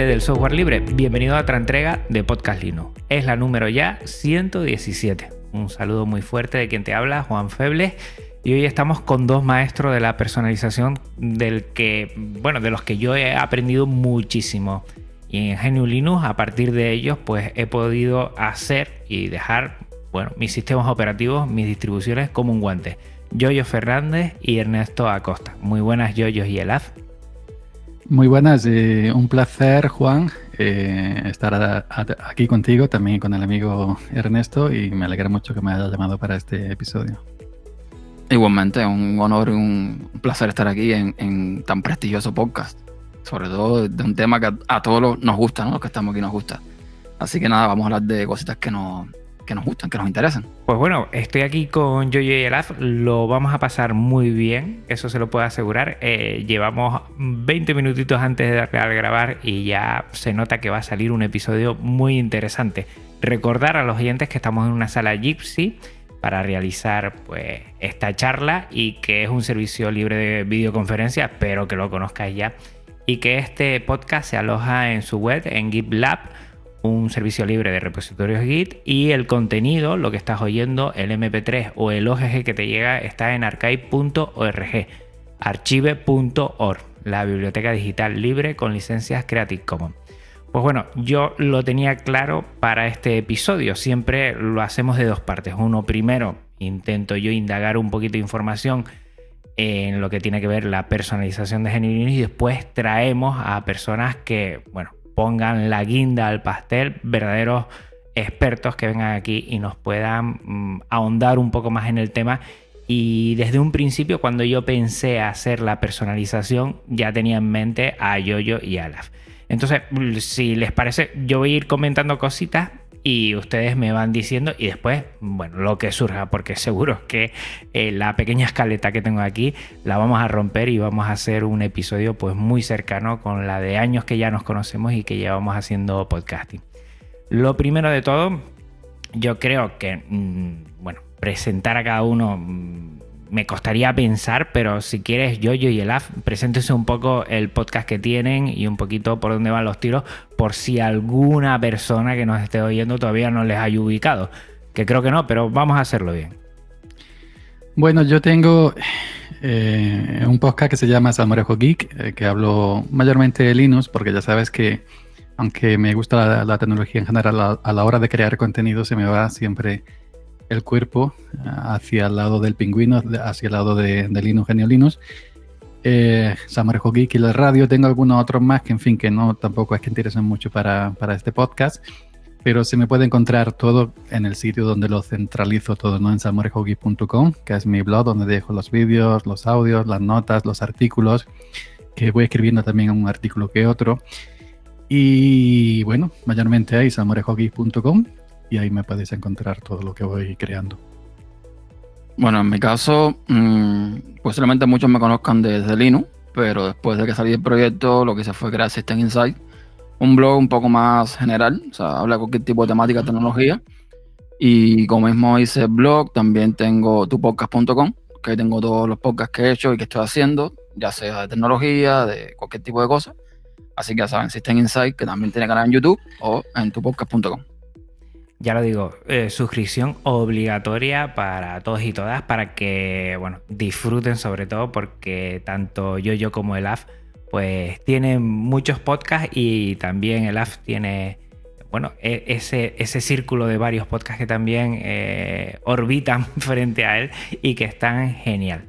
Del software libre, bienvenido a otra entrega de Podcast Linux. Es la número ya 117. Un saludo muy fuerte de quien te habla, Juan Febles. Y hoy estamos con dos maestros de la personalización del que, bueno, de los que yo he aprendido muchísimo. Y en GNU Linux, a partir de ellos, pues he podido hacer y dejar, bueno, mis sistemas operativos, mis distribuciones como un guante. Yoyo Fernández y Ernesto Acosta. Muy buenas, Yoyos y Elaz. Muy buenas, eh, un placer Juan eh, estar aquí contigo, también con el amigo Ernesto y me alegra mucho que me hayas llamado para este episodio. Igualmente, un honor y un placer estar aquí en, tan prestigioso podcast. Sobre todo de un tema que a, todos nos gusta, ¿no? Los que estamos aquí nos gusta. Así que nada, vamos a hablar de cositas que nos, que nos gustan, que nos interesan. Pues bueno, estoy aquí con Yoyo y Elaz, lo vamos a pasar muy bien, eso se lo puedo asegurar. Eh, llevamos 20 minutitos antes de darle al grabar y ya se nota que va a salir un episodio muy interesante. Recordar a los oyentes que estamos en una sala Gypsy para realizar pues esta charla y que es un servicio libre de videoconferencia, espero que lo conozcáis ya. Y que este podcast se aloja en su web, en GitLab, un servicio libre de repositorios Git y el contenido, lo que estás oyendo, el MP3 o el OGG que te llega está en archive.org, archive.org, la biblioteca digital libre con licencias Creative Commons. Pues bueno, yo lo tenía claro para este episodio, siempre lo hacemos de dos partes. Uno primero, intento yo indagar un poquito de información en lo que tiene que ver la personalización de Linux y después traemos a personas que, bueno, pongan la guinda al pastel, verdaderos expertos que vengan aquí y nos puedan mm, ahondar un poco más en el tema. Y desde un principio, cuando yo pensé hacer la personalización, ya tenía en mente a Yoyo y Alaf. Entonces, si les parece, yo voy a ir comentando cositas y ustedes me van diciendo y después, bueno, lo que surja, porque seguro que eh, la pequeña escaleta que tengo aquí la vamos a romper y vamos a hacer un episodio pues muy cercano con la de años que ya nos conocemos y que llevamos haciendo podcasting. Lo primero de todo, yo creo que, mm, bueno, presentar a cada uno mm, me costaría pensar, pero si quieres, Yoyo y Elaf, preséntense un poco el podcast que tienen y un poquito por dónde van los tiros, por si alguna persona que nos esté oyendo todavía no les haya ubicado. Que creo que no, pero vamos a hacerlo bien. Bueno, yo tengo eh, un podcast que se llama Salmorejo Geek, eh, que hablo mayormente de Linux, porque ya sabes que aunque me gusta la, tecnología en general, a la hora de crear contenido se me va siempre el cuerpo eh, hacia el lado del pingüino, hacia el lado de, de Linux, Genio Linux. Eh, Salmorejo Geek y la radio, tengo algunos otros más que en fin, que no tampoco es que interesen mucho para, para este podcast, pero se me puede encontrar todo en el sitio donde lo centralizo todo, ¿no? En salmorejogeek.com, que es mi blog donde dejo los vídeos, los audios, las notas, los artículos, que voy escribiendo también un artículo que otro. Y bueno, mayormente ahí salmorejogeek.com y ahí me podéis encontrar todo lo que voy creando. Bueno, en mi caso, mm, posiblemente muchos me conozcan desde Linux, pero después de que salí del proyecto, lo que hice fue crear System Insight, un blog un poco más general, o sea, habla de cualquier tipo de temática tecnología. Y como mismo hice blog, también tengo tupodcast.com, que ahí tengo todos los podcasts que he hecho y que estoy haciendo, ya sea de tecnología, de cualquier tipo de cosa. Así que ya saben, System Insight, que también tiene canal en YouTube o en tupodcast.com. Ya lo digo, eh, suscripción obligatoria para todos y todas para que, bueno, disfruten sobre todo porque tanto yo, yo como el AF, pues tienen muchos podcasts y también el AF tiene, bueno, e- ese, ese círculo de varios podcasts que también eh, orbitan frente a él y que están genial.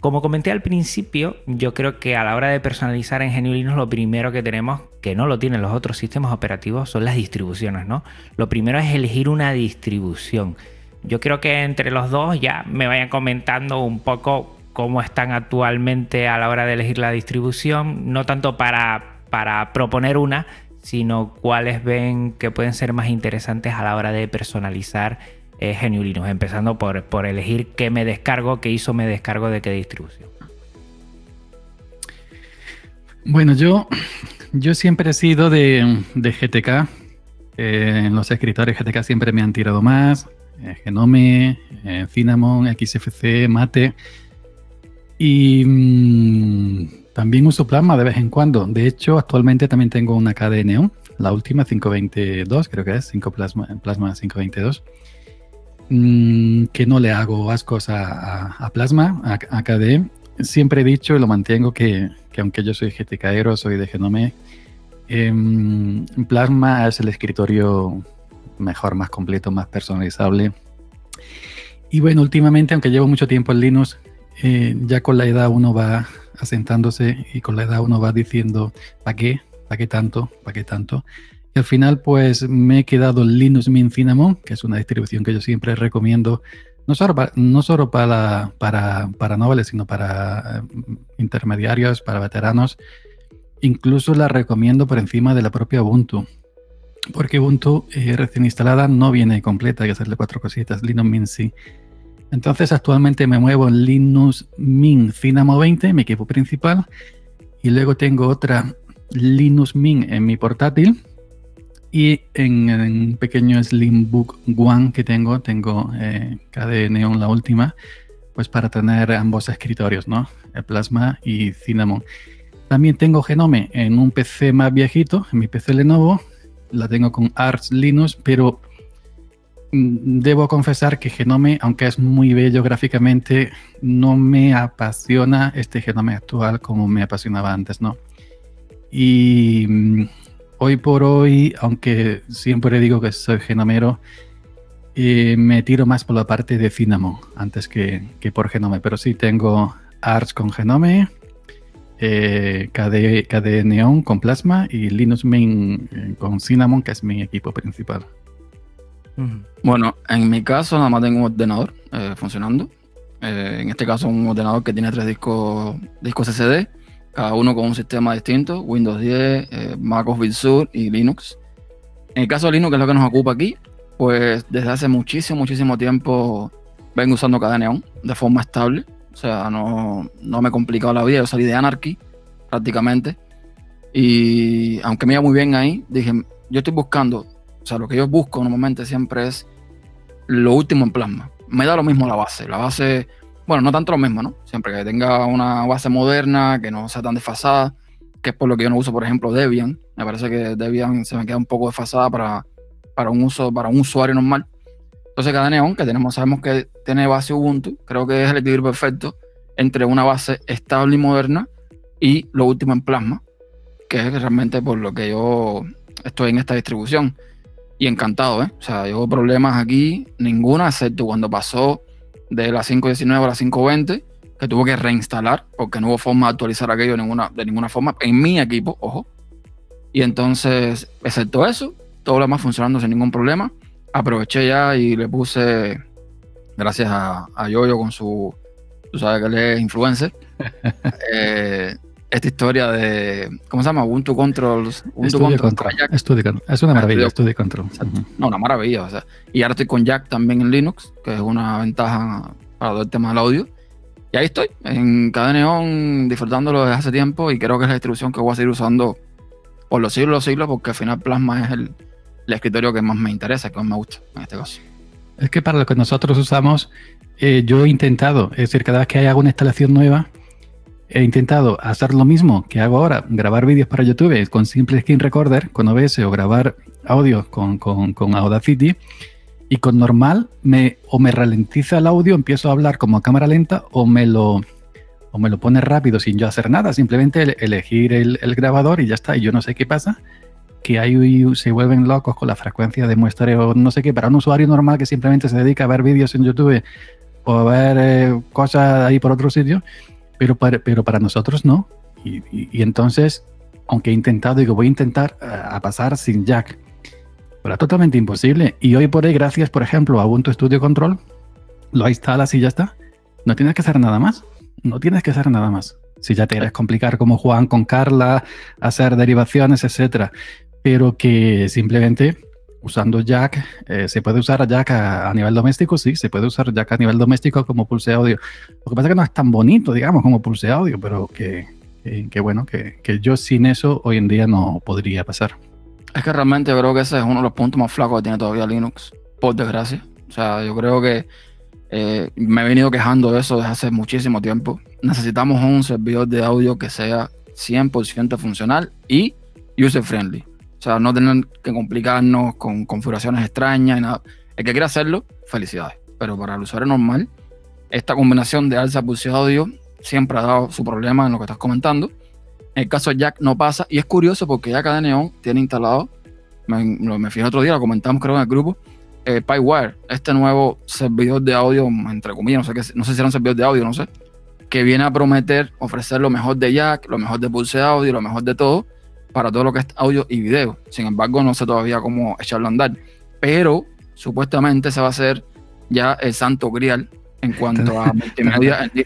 Como comenté al principio, yo creo que a la hora de personalizar en GNU Linux lo primero que tenemos, que no lo tienen los otros sistemas operativos, son las distribuciones, ¿no? Lo primero es elegir una distribución. Yo creo que entre los dos ya me vayan comentando un poco cómo están actualmente a la hora de elegir la distribución, no tanto para, para proponer una, sino cuáles ven que pueden ser más interesantes a la hora de personalizar eh, empezando por, por elegir qué me descargo, qué hizo me descargo de qué distribución. Bueno, yo, yo siempre he sido de, GTK. Eh, los escritores GTK siempre me han tirado más. Eh, Genome, eh, Cinnamon, XFC, Mate. Y mm, también uso Plasma de vez en cuando. De hecho, actualmente también tengo una KDE Neon, la última 522, creo que es, 5 Plasma, Plasma 522. Mm, que no le hago ascos a, Plasma, a, a, KDE. Siempre he dicho y lo mantengo que, que aunque yo soy GTKero, soy de Genome, em, Plasma es el escritorio mejor, más completo, más personalizable. Y bueno, últimamente, aunque llevo mucho tiempo en Linux, eh, ya con la edad uno va asentándose y con la edad uno va diciendo, ¿para qué? ¿Para qué tanto? ¿Para qué tanto? Y al final, pues me he quedado en Linux Mint Cinnamon, que es una distribución que yo siempre recomiendo no solo para, no solo para, para, para noveles, sino para eh, intermediarios, para veteranos. Incluso la recomiendo por encima de la propia Ubuntu. Porque Ubuntu eh, recién instalada no viene completa, hay que hacerle cuatro cositas. Linux Mint sí. Entonces actualmente me muevo en Linux Mint Cinnamon 20, mi equipo principal. Y luego tengo otra Linux Mint en mi portátil y en, un pequeño Slimbook One que tengo, tengo eh, Neon la última, pues para tener ambos escritorios, ¿no? El Plasma y Cinnamon. También tengo Genome en un PC más viejito, en mi PC Lenovo. La tengo con Arch Linux, pero mm, debo confesar que Genome, aunque es muy bello gráficamente, no me apasiona este Genome actual como me apasionaba antes, ¿no? Y mm, hoy por hoy, aunque siempre digo que soy genomero, eh, me tiro más por la parte de Cinnamon antes que, por Genome. Pero sí tengo Arch con Genome, eh, KDE, Neon con Plasma y Linux Mint eh, con Cinnamon, que es mi equipo principal. Bueno, en mi caso nada más tengo un ordenador eh, funcionando. en este caso un ordenador que tiene tres discos, discos SSD cada uno con un sistema distinto, Windows 10, eh, Mac OS Sur y Linux. En el caso de Linux, que es lo que nos ocupa aquí, pues desde hace muchísimo, muchísimo tiempo vengo usando cada Neon de forma estable. O sea, no, no me he complicado la vida, yo salí de Anarchy prácticamente. Y aunque me iba muy bien ahí, dije, yo estoy buscando, o sea, lo que yo busco normalmente siempre es lo último en plasma. Me da lo mismo la base. La base bueno, no tanto lo mismo, ¿no? Siempre que tenga una base moderna, que no sea tan desfasada, que es por lo que yo no uso, por ejemplo, Debian. Me parece que Debian se me queda un poco desfasada para, para un uso, para un usuario normal. Entonces cada Neon que tenemos, sabemos que tiene base Ubuntu, creo que es el equilibrio perfecto entre una base estable y moderna y lo último en Plasma, que es realmente por lo que yo estoy en esta distribución. Y encantado, ¿eh? O sea, yo problemas aquí, ninguna, excepto cuando pasó de la 5.19 a la 5.20 que tuvo que reinstalar porque no hubo forma de actualizar aquello de ninguna, de ninguna forma en mi equipo, ojo. Y entonces, excepto eso, todo lo demás funcionando sin ningún problema. Aproveché ya y le puse, gracias a, a Yoyo con su, tú sabes que él es influencer, eh, esta historia de, ¿cómo se llama? Ubuntu Controls. Ubuntu Control. Es una maravilla, Studio Control. No, una maravilla. O sea. Y ahora estoy con Jack también en Linux, que es una ventaja para todo el tema del audio. Y ahí estoy, en cada neón, disfrutándolo desde hace tiempo y creo que es la distribución que voy a seguir usando por los siglos los siglos, porque al final Plasma es el, escritorio que más me interesa, que más me gusta en este caso. Es que para lo que nosotros usamos, eh, yo he intentado, es decir, cada vez que hay alguna instalación nueva, he intentado hacer lo mismo que hago ahora, grabar vídeos para YouTube con simple screen recorder, con OBS o grabar audio con, con, Audacity. Y con normal me, o me ralentiza el audio, empiezo a hablar como a cámara lenta o me lo, o me lo pone rápido sin yo hacer nada, simplemente elegir el, grabador y ya está. Y yo no sé qué pasa, que ahí se vuelven locos con la frecuencia de muestreo, no sé qué, para un usuario normal que simplemente se dedica a ver vídeos en YouTube o a ver eh, cosas ahí por otro sitio, pero para, pero para nosotros no. Y, entonces, aunque he intentado, digo, voy a intentar eh, a pasar sin jack. Pero es totalmente imposible. Y hoy por hoy, gracias, por ejemplo, a Ubuntu Studio Control, lo instalas y ya está. No tienes que hacer nada más. No tienes que hacer nada más. Si ya te quieres complicar como Juan con Carla, hacer derivaciones, etcétera. Pero que simplemente usando Jack, eh, ¿se puede usar Jack a, nivel doméstico? Sí, se puede usar Jack a nivel doméstico como pulse audio. Lo que pasa es que no es tan bonito, digamos, como pulse audio, pero que, que, bueno, que, que, yo sin eso hoy en día no podría pasar. Es que realmente creo que ese es uno de los puntos más flacos que tiene todavía Linux, por desgracia. O sea, yo creo que eh, me he venido quejando de eso desde hace muchísimo tiempo. Necesitamos un servidor de audio que sea 100% funcional y user friendly. Sea, no tener que complicarnos con configuraciones extrañas y nada. El que quiera hacerlo, felicidades. Pero para el usuario normal, esta combinación de alza pulse audio siempre ha dado su problema en lo que estás comentando. En el caso de Jack no pasa. Y es curioso porque ya cada Neon tiene instalado, me, me fijé otro día, lo comentamos creo en el grupo, eh, PyWire, este nuevo servidor de audio, entre comillas, no sé, qué, no sé si era un servidor de audio, no sé, que viene a prometer ofrecer lo mejor de Jack, lo mejor de Pulse Audio, lo mejor de todo, para todo lo que es audio y video. Sin embargo, no sé todavía cómo echarlo a andar. Pero supuestamente se va a hacer ya el santo grial en cuanto a multimedia en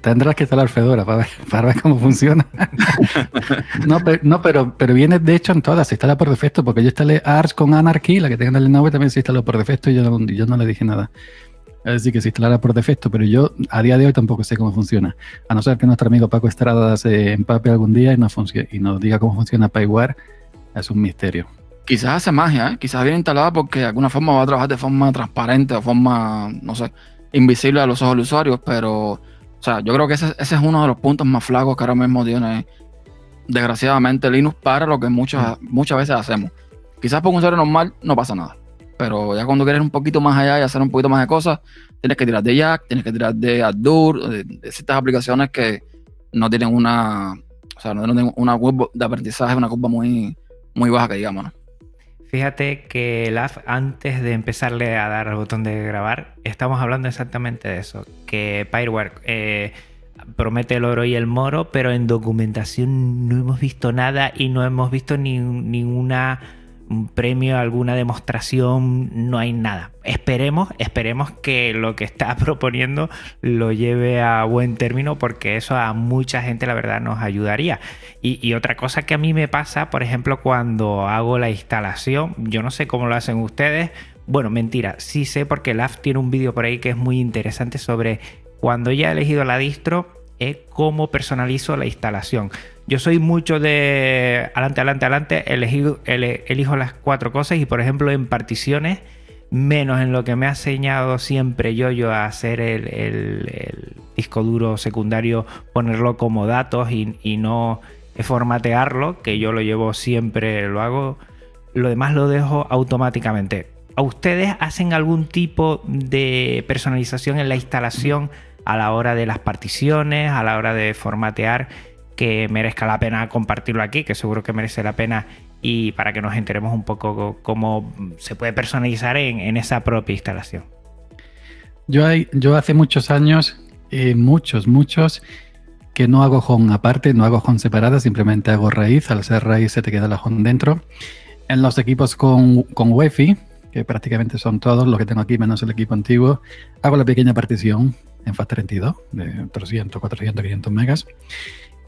Tendrás que instalar Fedora para ver, para ver cómo funciona. no, pero, no pero, pero, viene de hecho en todas, se instala por defecto, porque yo instalé Arch con Anarchy, la que tengo en el Lenovo también se instaló por defecto y yo yo no le dije nada. Es decir, que se instalara por defecto, pero yo a día de hoy tampoco sé cómo funciona. A no ser que nuestro amigo Paco Estrada se empape algún día y, no y nos diga cómo funciona PyWare, es un misterio. Quizás hace magia, ¿eh? quizás viene instalada porque de alguna forma va a trabajar de forma transparente, de forma, no sé, invisible a los ojos del usuario, pero, o sea, yo creo que ese, es uno de los puntos más flacos que ahora mismo tiene, desgraciadamente, Linux para lo que muchas, muchas veces hacemos. Quizás por un usuario normal no pasa nada. Pero ya cuando quieres un poquito más allá y hacer un poquito más de cosas, tienes que tirar de Jack, tienes que tirar de Azure, de, ciertas aplicaciones que no tienen una, o sea, no tienen una curva de aprendizaje, una curva muy, muy baja que digamos. Fíjate que LAF, antes de empezarle a dar al botón de grabar, estamos hablando exactamente de eso. Que Pyreware eh, promete el oro y el moro, pero en documentación no hemos visto nada y no hemos visto ni, ninguna un premio, alguna demostración, no hay nada. Esperemos, esperemos que lo que está proponiendo lo lleve a buen término porque eso a mucha gente la verdad nos ayudaría. Y, otra cosa que a mí me pasa, por ejemplo, cuando hago la instalación, yo no sé cómo lo hacen ustedes. Bueno, mentira, sí sé porque LAF tiene un vídeo por ahí que es muy interesante sobre cuando ya he elegido la distro, eh, cómo personalizo la instalación. Yo soy mucho de adelante, adelante, adelante, elijo las cuatro cosas y por ejemplo en particiones, menos en lo que me ha enseñado siempre yo, yo a hacer el, disco duro secundario, ponerlo como datos y, no formatearlo, que yo lo llevo siempre, lo hago, lo demás lo dejo automáticamente. ¿A ustedes hacen algún tipo de personalización en la instalación a la hora de las particiones, a la hora de formatear? Que merezca la pena compartirlo aquí, que seguro que merece la pena y para que nos enteremos un poco cómo se puede personalizar en, esa propia instalación. Yo, hay, yo hace muchos años, eh, muchos, muchos, que no hago home aparte, no hago home separada, simplemente hago raíz. Al ser raíz se te queda la home dentro. En los equipos con, con Wi-Fi, que prácticamente son todos los que tengo aquí, menos el equipo antiguo, hago la pequeña partición en FAT32 de 300, 400, 500 megas.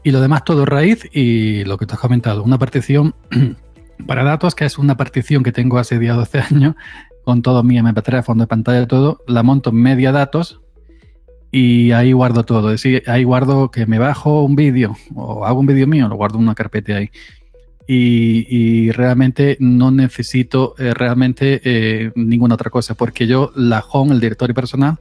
Y lo demás todo raíz y lo que te has comentado, una partición para datos, que es una partición que tengo hace 10 o 12 años, con todo mi MP3, fondo de pantalla, todo, la monto en media datos y ahí guardo todo. Es decir, ahí guardo que me bajo un vídeo o hago un vídeo mío, lo guardo en una carpeta ahí. Y, realmente no necesito eh, realmente eh, ninguna otra cosa, porque yo la home, el directorio personal,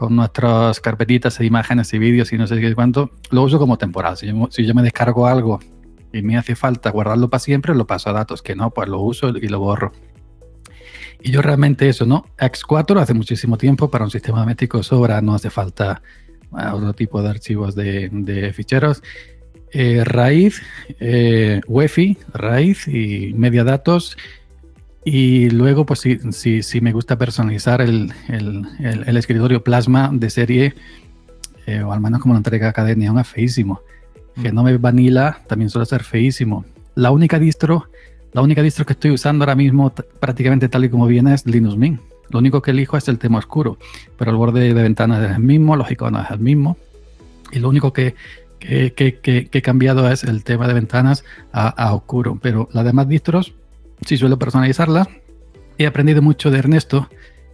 con nuestras carpetitas de imágenes y vídeos y no sé qué cuánto, lo uso como temporal. Si yo, me descargo algo y me hace falta guardarlo para siempre, lo paso a datos, que no, pues lo uso y lo borro. Y yo realmente eso, ¿no? X4 hace muchísimo tiempo para un sistema doméstico sobra, no hace falta eh, otro tipo de archivos de, ficheros. Eh, raíz, eh, UEFI, raíz y media datos y luego, pues si, si, me gusta personalizar el, escritorio Plasma de serie, eh, o al menos como la entrega Academia, es feísimo. Mm. Que no me vanilla también suele ser feísimo. La única distro La única distro que estoy usando ahora mismo prácticamente tal y como viene es Linux Mint. Lo único que elijo es el tema oscuro, pero el borde de ventanas es el mismo, los iconos es el mismo. Y lo único que, que, que, he cambiado es el tema de ventanas a, a, oscuro. Pero las demás distros sí suelo personalizarlas. He aprendido mucho de Ernesto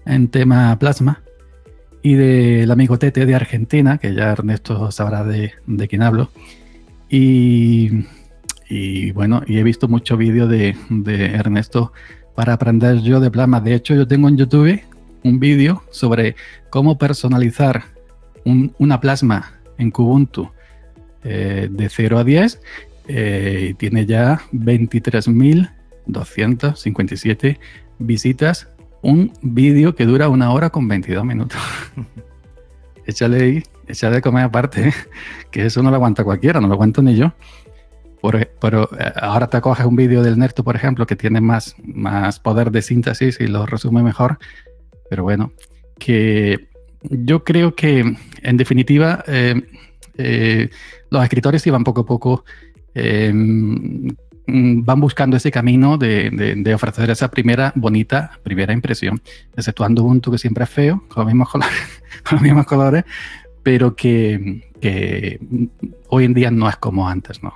en tema plasma y del amigo Tete de Argentina, que ya Ernesto sabrá de, de quién hablo. Y, bueno, y he visto mucho vídeo de, de Ernesto para aprender yo de plasma. De hecho, yo tengo en YouTube un vídeo sobre cómo personalizar una plasma en Kubuntu eh, de 0 a 10. Eh, tiene ya 23.257 visitas. Un vídeo que dura una hora con 22 minutos. échale ahí, échale comer aparte, que eso no lo aguanta cualquiera, no lo aguanto ni yo. E, pero eh, ahora te coges un vídeo del Nerto, por ejemplo, que tiene más, más poder de síntesis y lo resume mejor. Pero bueno, que yo creo que en definitiva eh, eh, los escritores iban poco a poco, van buscando ese camino de, ofrecer esa primera bonita primera impresión, exceptuando Ubuntu que siempre es feo, con los mismos colores, con los mismos colores pero que, que hoy en día no es como antes, ¿no?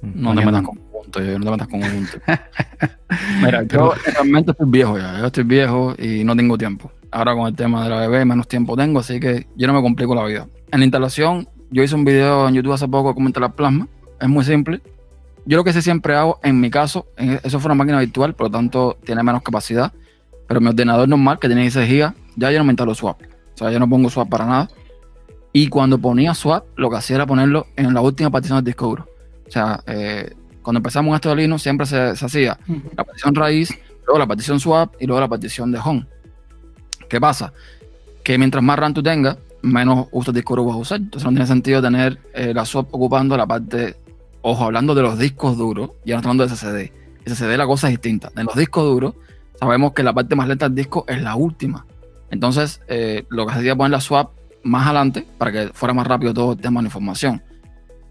No te metas con punto, no te metas con punto. Mira, yo realmente estoy viejo ya, yo estoy viejo y no tengo tiempo. Ahora con el tema de la bebé, menos tiempo tengo, así que yo no me complico la vida. En la instalación, yo hice un video en YouTube hace poco cómo instalar plasma, es muy simple. Yo lo que sí siempre hago, en mi caso, eso fue una máquina virtual, por lo tanto tiene menos capacidad, pero mi ordenador normal, que tiene 16 GB, ya yo no me instalo swap. O sea, yo no pongo swap para nada. Y cuando ponía swap, lo que hacía era ponerlo en la última partición del disco duro. O sea, eh, cuando empezamos esto de Linux siempre se, hacía la partición raíz, luego la partición swap y luego la partición de home. ¿Qué pasa? Que mientras más RAM tú tengas, menos uso de disco duro vas a usar. Entonces no tiene sentido tener eh, la swap ocupando la parte, ojo, hablando de los discos duros, ya no estamos hablando de SSD. SSD la cosa es distinta. En los discos duros sabemos que la parte más lenta del disco es la última. Entonces eh, lo que se hacía poner la swap más adelante para que fuera más rápido todo el tema de información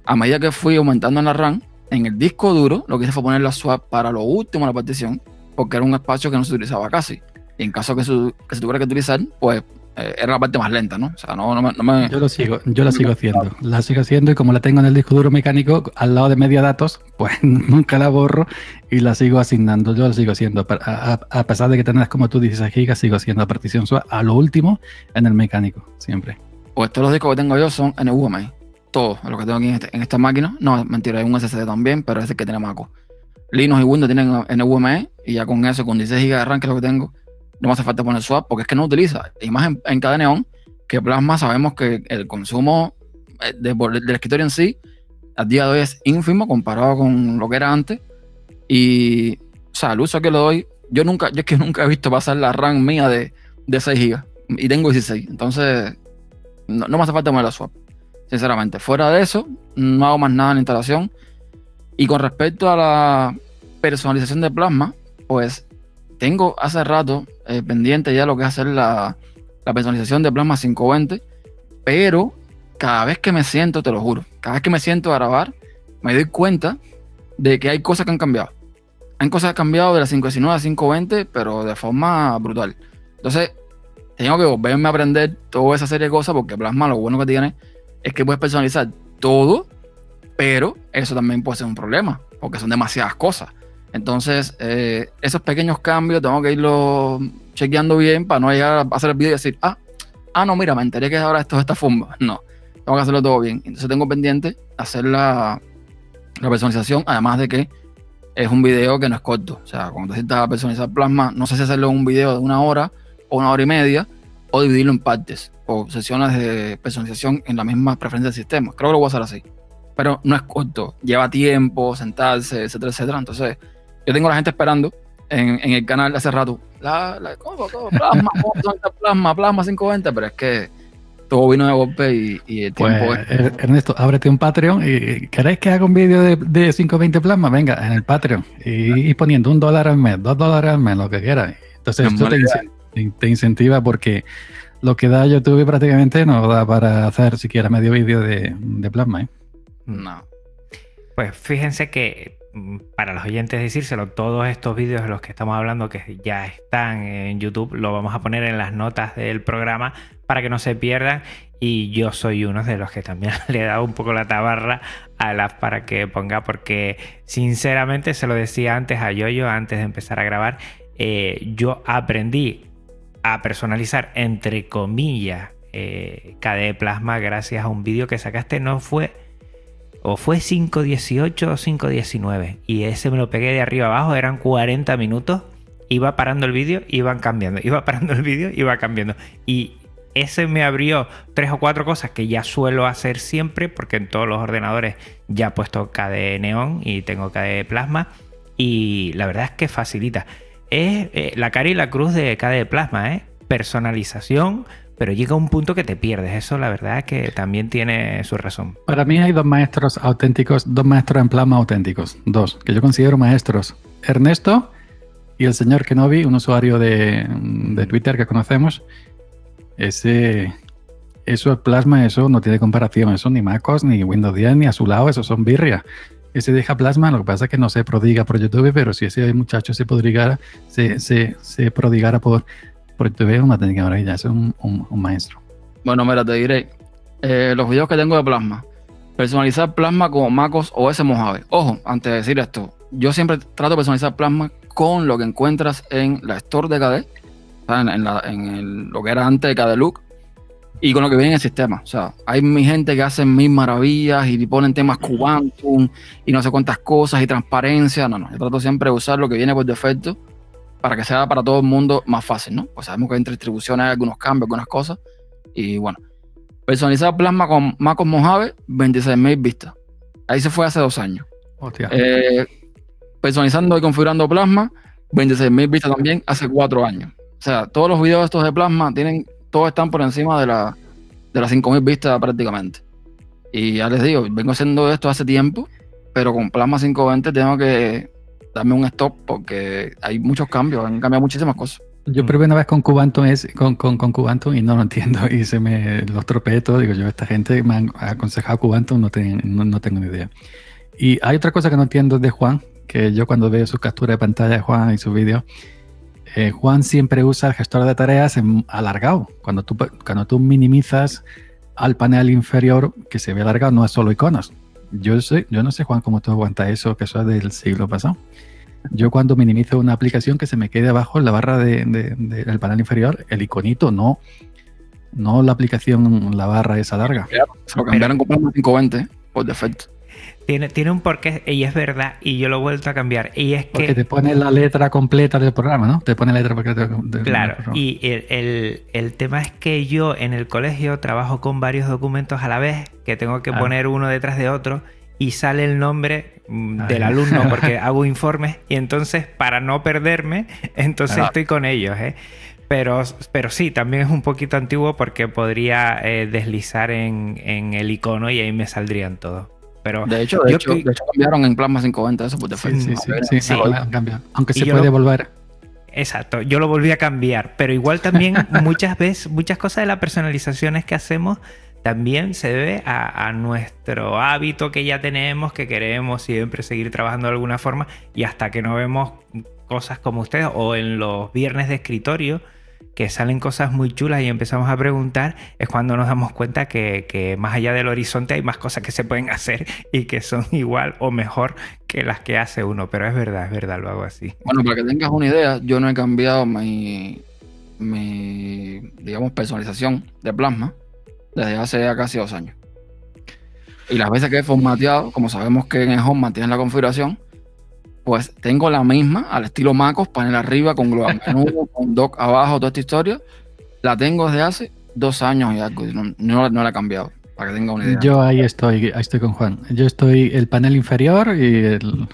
a medida que fui aumentando en la RAM, en el disco duro, lo que hice fue poner la swap para lo último de la partición, porque era un espacio que no se utilizaba casi. Y en caso que, se, tuviera que utilizar, pues eh, era la parte más lenta, ¿no? O sea, no, no, me, Yo lo sigo, yo la sigo haciendo. La sigo haciendo y como la tengo en el disco duro mecánico al lado de media datos, pues nunca la borro y la sigo asignando. Yo la sigo haciendo. A, pesar de que tengas como tú 16 gigas, sigo haciendo la partición swap a lo último en el mecánico, siempre. Pues todos los discos que tengo yo son NVMe todo lo que tengo aquí este, en, esta máquina. No, mentira, hay un SSD también, pero es el que tiene Maco. Linux y Windows tienen NVMe y ya con eso, con 16 GB de RAM, que es lo que tengo, no me hace falta poner swap porque es que no utiliza. Y más en, cada neón, que Plasma sabemos que el consumo eh, del escritorio en sí, al día de hoy es ínfimo comparado con lo que era antes. Y, o sea, el uso que le doy, yo nunca, yo es que nunca he visto pasar la RAM mía de, de 6 GB y tengo 16. Entonces, no, no me hace falta poner la swap sinceramente. Fuera de eso, no hago más nada en la instalación. Y con respecto a la personalización de plasma, pues tengo hace rato eh, pendiente ya lo que es hacer la, personalización de plasma 520, pero cada vez que me siento, te lo juro, cada vez que me siento a grabar, me doy cuenta de que hay cosas que han cambiado. Hay cosas que han cambiado de la 519 a 520, pero de forma brutal. Entonces, tengo que volverme a aprender toda esa serie de cosas porque Plasma lo bueno que tiene es que puedes personalizar todo, pero eso también puede ser un problema, porque son demasiadas cosas. Entonces, eh, esos pequeños cambios tengo que irlos chequeando bien para no llegar a hacer el video y decir, ah, ah, no, mira, me enteré que ahora esto es esta forma. No, tengo que hacerlo todo bien. Entonces tengo pendiente hacer la, la personalización, además de que es un video que no es corto. O sea, cuando necesitas personalizar plasma, no sé si hacerlo en un video de una hora o una hora y media, o dividirlo en partes o sesiones de personalización en la misma preferencia del sistema. Creo que lo voy a hacer así. Pero no es corto, lleva tiempo, sentarse, etcétera, etcétera. Entonces, yo tengo a la gente esperando en, el canal hace rato. La, ¿cómo, Plasma, plasma, plasma 520, pero es que todo vino de golpe y, el pues, tiempo es... Ernesto, ábrete un Patreon y ¿queréis que haga un vídeo de, de 520 plasma? Venga, en el Patreon y, poniendo un dólar al mes, dos dólares al mes, lo que quieras. Entonces, esto te, te incentiva porque lo que da YouTube prácticamente no da para hacer siquiera medio vídeo de, plasma. ¿eh? No. pues fíjense que para los oyentes decírselo, todos estos vídeos de los que estamos hablando que ya están en YouTube, lo vamos a poner en las notas del programa para que no se pierdan. Y yo soy uno de los que también le he dado un poco la tabarra a la para que ponga, porque sinceramente se lo decía antes a Yoyo, antes de empezar a grabar, eh, yo aprendí a personalizar, entre comillas, eh, KDE Plasma gracias a un vídeo que sacaste, no fue fue 5.18 o 5.19 y ese me lo pegué de arriba abajo, eran 40 minutos, iba parando el vídeo, iban cambiando, iba parando el vídeo, iba cambiando y ese me abrió tres o cuatro cosas que ya suelo hacer siempre porque en todos los ordenadores ya he puesto KDE Neon y tengo KDE Plasma y la verdad es que facilita. Es eh, la cara y la cruz de KDE Plasma, ¿eh? personalización, pero llega un punto que te pierdes. Eso la verdad que también tiene su razón. Para mí hay dos maestros auténticos, dos maestros en plasma auténticos, dos, que yo considero maestros. Ernesto y el señor Kenobi, un usuario de, de Twitter que conocemos. Ese, eso es plasma, eso no tiene comparación. Eso ni MacOS, ni Windows 10, ni a su lado, eso son birria. Ese deja plasma, lo que pasa es que no se prodiga por YouTube, pero si ese muchacho se prodigara, se, se, se prodigara por, por YouTube, es una técnica maravilla, es un, un, un maestro. Bueno, mira, te diré. eh, los videos que tengo de Plasma. Personalizar Plasma como MacOS OS Mojave. Ojo, antes de decir esto, yo siempre trato de personalizar Plasma con lo que encuentras en la Store de KDE, o en, en la- en el- lo que era antes de KDE Look, y con lo que viene en el sistema. O sea, hay mi gente que hace mil maravillas y ponen temas Cubantum y no sé cuántas cosas y transparencia. No, no, yo trato siempre de usar lo que viene por defecto para que sea para todo el mundo más fácil, ¿no? Pues sabemos que entre distribuciones hay algunos cambios, algunas cosas. Y bueno, personalizar Plasma con MacOS Mojave, 26.000 vistas. Ahí se fue hace dos años. Hostia. Eh, personalizando y configurando Plasma, 26.000 vistas también hace cuatro años. O sea, todos los videos estos de Plasma tienen, todos están por encima de, la, de las 5.000 vistas prácticamente. Y ya les digo, vengo haciendo esto hace tiempo, pero con Plasma 520 tengo que darme un stop porque hay muchos cambios, han cambiado muchísimas cosas. Yo probé una vez con Cubantum, es, con, con, con Cubantum y no lo entiendo y se me los tropeé todo. Digo yo, esta gente me han aconsejado Cubantum, no, no, no tengo ni idea. Y hay otra cosa que no entiendo de Juan, que yo cuando veo su captura de pantalla de Juan y su vídeo, eh, Juan siempre usa el gestor de tareas en alargado. Cuando tú, cuando tú minimizas al panel inferior que se ve alargado, no es solo iconos. Yo, sé, yo no sé, Juan, cómo tú aguantas eso, que eso es del siglo pasado. Yo cuando minimizo una aplicación que se me quede abajo en la barra de- de- de- del panel inferior, el iconito, no, no la aplicación, la barra esa larga. Se lo cambiaron con Plasma 520 por defecto. Tiene, tiene un porqué y es verdad, y yo lo he vuelto a cambiar. Y es Porque que, te pone la letra completa del programa, ¿no? Te pone la letra completa del, claro, programa. y el, el- el tema es que yo en el colegio trabajo con varios documentos a la vez, que tengo que Ah. poner uno detrás de otro, y sale el nombre mm, Ah, del alumno porque hago informes, y entonces para no perderme, entonces estoy con ellos, ¿eh? Pero, pero sí, también es un poquito antiguo porque podría eh, deslizar en, en el icono y ahí me saldrían todos. Pero De hecho, de, hecho, que- de hecho cambiaron en Plasma 520 eso por defecto. Sí, sí, sí, sí. Aunque se puede lo- volver. Exacto, yo lo volví a cambiar, pero igual también muchas veces, muchas cosas de las personalizaciones que hacemos también se debe a, a nuestro hábito que ya tenemos, que queremos siempre seguir trabajando de alguna forma y hasta que no vemos cosas como ustedes o en los viernes de escritorio que salen cosas muy chulas y empezamos a preguntar, es cuando nos damos cuenta que, que más allá del horizonte hay más cosas que se pueden hacer y que son igual o mejor que las que hace uno, pero es verdad, es verdad, lo hago así. Bueno, para que tengas una idea, yo no he cambiado mi, digamos, personalización de plasma desde hace ya casi dos años. Y las veces que he formateado, como sabemos que en el home mantienes la configuración, pues tengo la misma al estilo MacOS, panel arriba, con global menú, con dock abajo, toda esta historia. La tengo desde hace dos años y algo, no, no, no la he cambiado, para que tenga una idea. Yo ahí estoy, ahí estoy con Juan. Yo estoy el panel inferior y, el-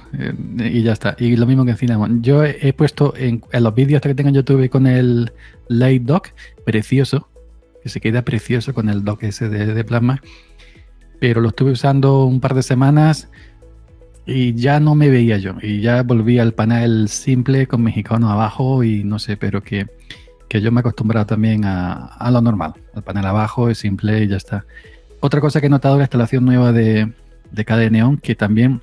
y ya está. Y lo mismo que en Cinnamon. Yo he, he puesto en, en los vídeos que tengo en YouTube con el Light Dock, precioso, que se queda precioso con el dock ese de, de plasma. Pero lo estuve usando un par de semanas y ya no me veía yo. Y ya volví al panel simple con mis iconos abajo y no sé, pero que, que yo me he acostumbrado también a, a lo normal. Al panel abajo es simple y ya está. Otra cosa que he notado es la instalación nueva de, de KDE Neon, que también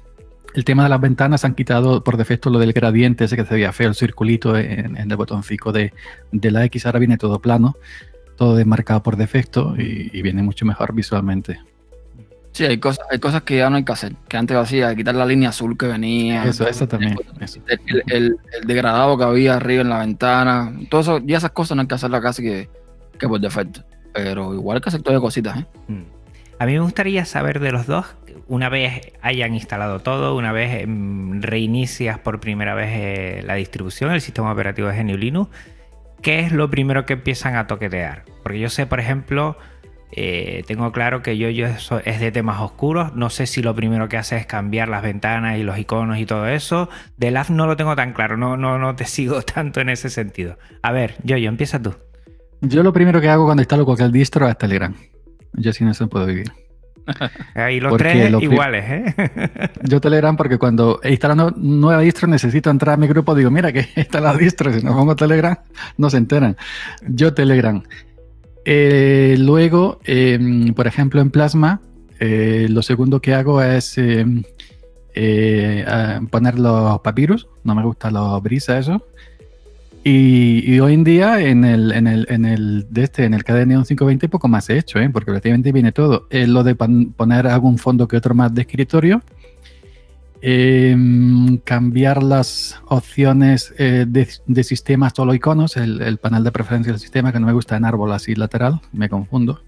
el tema de las ventanas han quitado por defecto lo del gradiente, ese que se veía feo, el circulito en, el botoncito de, de, la X. Ahora viene todo plano, todo desmarcado por defecto y, viene mucho mejor visualmente. Sí, hay cosas, hay cosas que ya no hay que hacer. Que antes hacía, quitar la línea azul que venía. Eso, eso también. Eso. El, el, el, degradado que había arriba en la ventana. Todo eso, ya esas cosas no hay que hacerlas casi que, que por defecto. Pero igual hay que hacer todavía cositas, ¿eh? Mm. A mí me gustaría saber de los dos, una vez hayan instalado todo, una vez mmm, reinicias por primera vez eh, la distribución, el sistema operativo de GNU Linux, ¿qué es lo primero que empiezan a toquetear? Porque yo sé, por ejemplo, eh, tengo claro que yo, yo eso es de temas oscuros, no sé si lo primero que hace es cambiar las ventanas y los iconos y todo eso. De LAF no lo tengo tan claro, no, no, no te sigo tanto en ese sentido. A ver, yo, yo, empieza tú. Yo lo primero que hago cuando instalo cualquier distro es Telegram. Yo sin eso puedo vivir. Ahí los porque tres lo iguales, ¿eh? Yo Telegram porque cuando instalando nueva distro necesito entrar a mi grupo, digo, mira que está la distro, si no pongo Telegram no se enteran. Yo Telegram. Eh, luego, eh, por ejemplo, en Plasma, eh, lo segundo que hago es poner los papyrus. No me gustan los brisa eso. Y, hoy en día en el, en el, en el, de este, en el KDE 520 poco más he hecho, ¿eh? porque prácticamente viene todo. Lo de poner algún fondo que otro más de escritorio. Eh, cambiar las opciones eh, de, de, sistema solo iconos, el, el, panel de preferencia del sistema, que no me gusta en árbol así lateral, me confundo.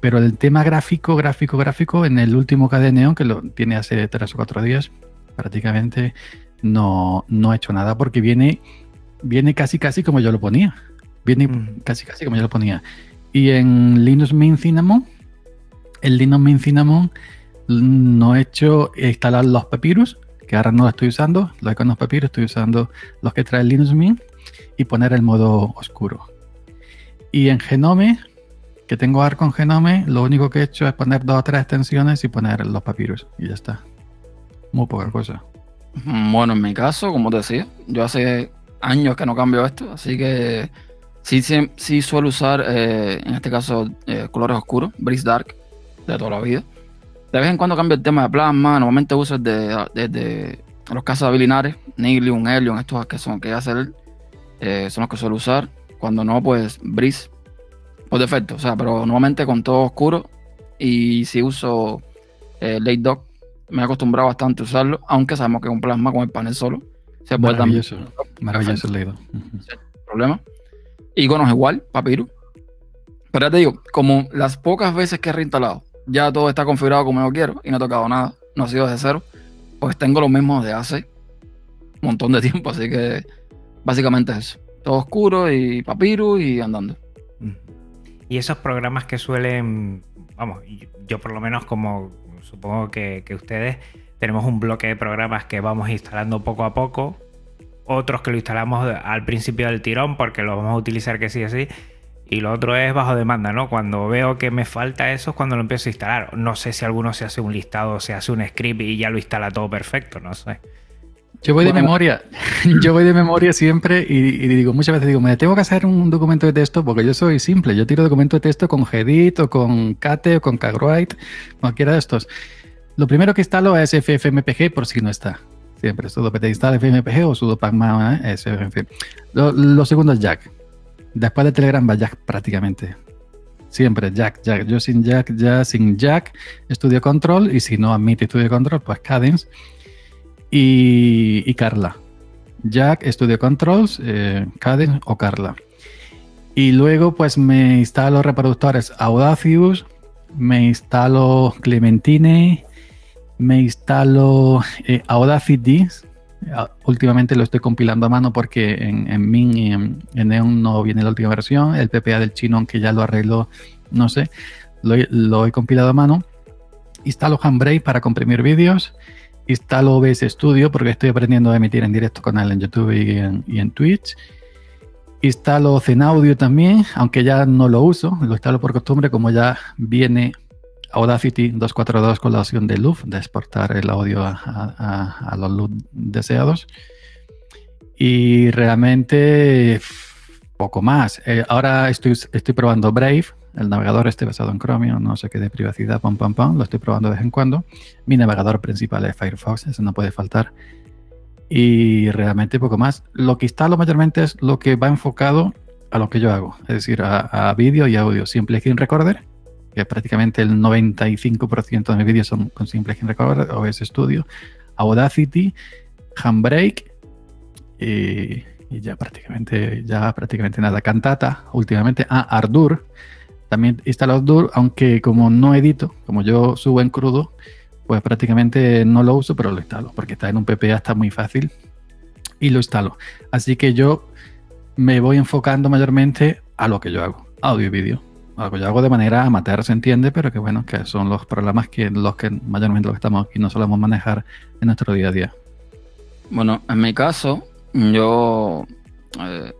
Pero el tema gráfico, gráfico, gráfico, en el último KDE Neon, que lo tiene hace tres o cuatro días, prácticamente no, no he hecho nada porque viene viene casi casi como yo lo ponía. Viene mm. casi casi como yo lo ponía. Y en Linux Mint Cinnamon, el Linux Mint Cinnamon no he hecho instalar los papyrus, que ahora no lo estoy usando, los iconos papyrus, estoy usando los que trae Linux Mint y poner el modo oscuro. Y en Genome, que tengo ARC con Genome, lo único que he hecho es poner dos o tres extensiones y poner los papyrus y ya está. Muy poca cosa. Bueno, en mi caso, como te decía, yo hace años que no cambio esto, así que sí, sí, sí suelo usar, eh, en este caso, eh, colores oscuros, Breeze Dark, de toda la vida. De vez en cuando cambio el tema de plasma, normalmente uso desde de, de, los casos Linares, Niglium, Helium, estos que son que hace él, eh, son los que suelo usar. Cuando no, pues Breeze, por defecto, o sea, pero normalmente con todo oscuro. Y si uso Late Dog, me he acostumbrado bastante a usarlo, aunque sabemos que es un plasma con el panel solo se puede maravilloso, también. Maravilloso leído. problema. Iconos igual, Papyrus. Pero ya te digo, como las pocas veces que he reinstalado, ya todo está configurado como yo quiero y no he tocado nada, no ha sido desde cero, pues tengo lo mismo de hace un montón de tiempo, así que básicamente es eso. Todo oscuro y Papyrus y andando. Y esos programas que suelen, vamos, yo por lo menos como supongo que, que ustedes tenemos un bloque de programas que vamos instalando poco a poco, otros que lo instalamos al principio del tirón porque lo vamos a utilizar que sí así. Y lo otro es bajo demanda, ¿no? Cuando veo que me falta eso es cuando lo empiezo a instalar. No sé si alguno se hace un listado, se hace un script y ya lo instala todo perfecto, no sé. Yo voy de bueno, memoria, yo voy de memoria siempre y, y, digo, muchas veces digo, me tengo que hacer un documento de texto porque yo soy simple, yo tiro documento de texto con Gedit o con Kate o con Kagwrite, cualquiera de estos. Lo primero que instalo es FFmpg por si no está. Siempre sudo pt instala fmpg o sudo pacman eh, sfmp. Lo, lo, segundo es Jack. Después de Telegram va Jack prácticamente. Siempre Jack, Jack. Yo sin Jack, ya sin Jack estudio control y si no admite estudio control, pues Cadence y, Carla. Jack, estudio controls, eh, Cadence o Carla. Y luego pues me instalo reproductores Audacious, me instalo Clementine, me instalo eh, Audacity. Últimamente lo estoy compilando a mano porque en, en Min y en, en, Neon no viene la última versión. El PPA del chino, aunque ya lo arregló, no sé, lo, lo he compilado a mano. Instalo Handbrake para comprimir vídeos. Instalo OBS Studio porque estoy aprendiendo a emitir en directo con él en YouTube y en, y en Twitch. Instalo Zenaudio también, aunque ya no lo uso, lo instalo por costumbre, como ya viene Audacity 242 con la opción de loop, de exportar el audio a, a, a los loop deseados. Y realmente poco más. Eh, ahora estoy, estoy probando Brave, el navegador este basado en Chromium, no sé qué de privacidad, pam, pam, pam, lo estoy probando de vez en cuando. Mi navegador principal es Firefox, eso no puede faltar. Y realmente poco más. Lo que instalo mayormente es lo que va enfocado a lo que yo hago, es decir, a, vídeo y audio. Simple Screen Recorder, que prácticamente el 95% de mis vídeos son con Simple Screen Recorder, OBS Studio, Audacity, Handbrake y, y, ya prácticamente, ya prácticamente nada. Cantata, últimamente. Ah, Ardour. También instalo Ardour, aunque como no edito, como yo subo en crudo, pues prácticamente no lo uso, pero lo instalo, porque está en un PPA, está muy fácil y lo instalo. Así que yo me voy enfocando mayormente a lo que yo hago, audio y vídeo. Algo yo hago de manera amateur, se entiende, pero que bueno, que son los programas que los que mayormente lo que estamos aquí no solemos manejar en nuestro día a día. Bueno, en mi caso, yo, eh,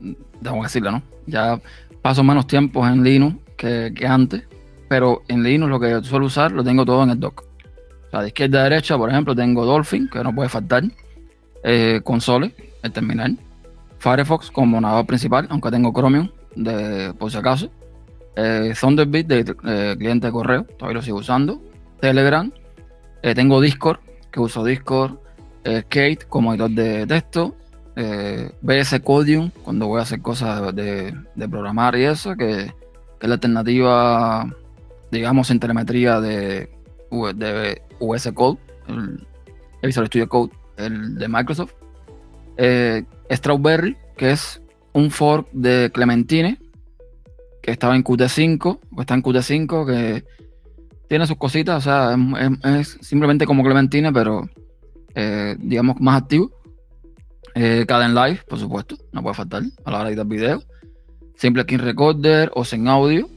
que decirlo, ¿no? Ya paso menos tiempo en Linux que, antes, pero en Linux lo que suelo usar lo tengo todo en el dock. O sea, de izquierda a derecha, por ejemplo, tengo Dolphin, que no puede faltar, eh, console, el terminal, Firefox como navegador principal, aunque tengo Chromium, de, por si acaso, eh, Thunderbird de eh, cliente de correo, todavía lo sigo usando, Telegram, eh, tengo Discord, que uso Discord, Kate como editor de texto, BS Codium, cuando voy a hacer cosas de, programar y eso, que, es la alternativa, digamos, en telemetría de, de US Code, el, el Visual Studio Code, el de Microsoft. Strawberry, que es un fork de Clementine, que estaba en Qt5, o está en Qt5, que tiene sus cositas, o sea, es, simplemente como Clementine, pero eh, digamos más activo. Eh, Caden Live, por supuesto, no puede faltar a la hora de editar video. Simple King Recorder o sin audio.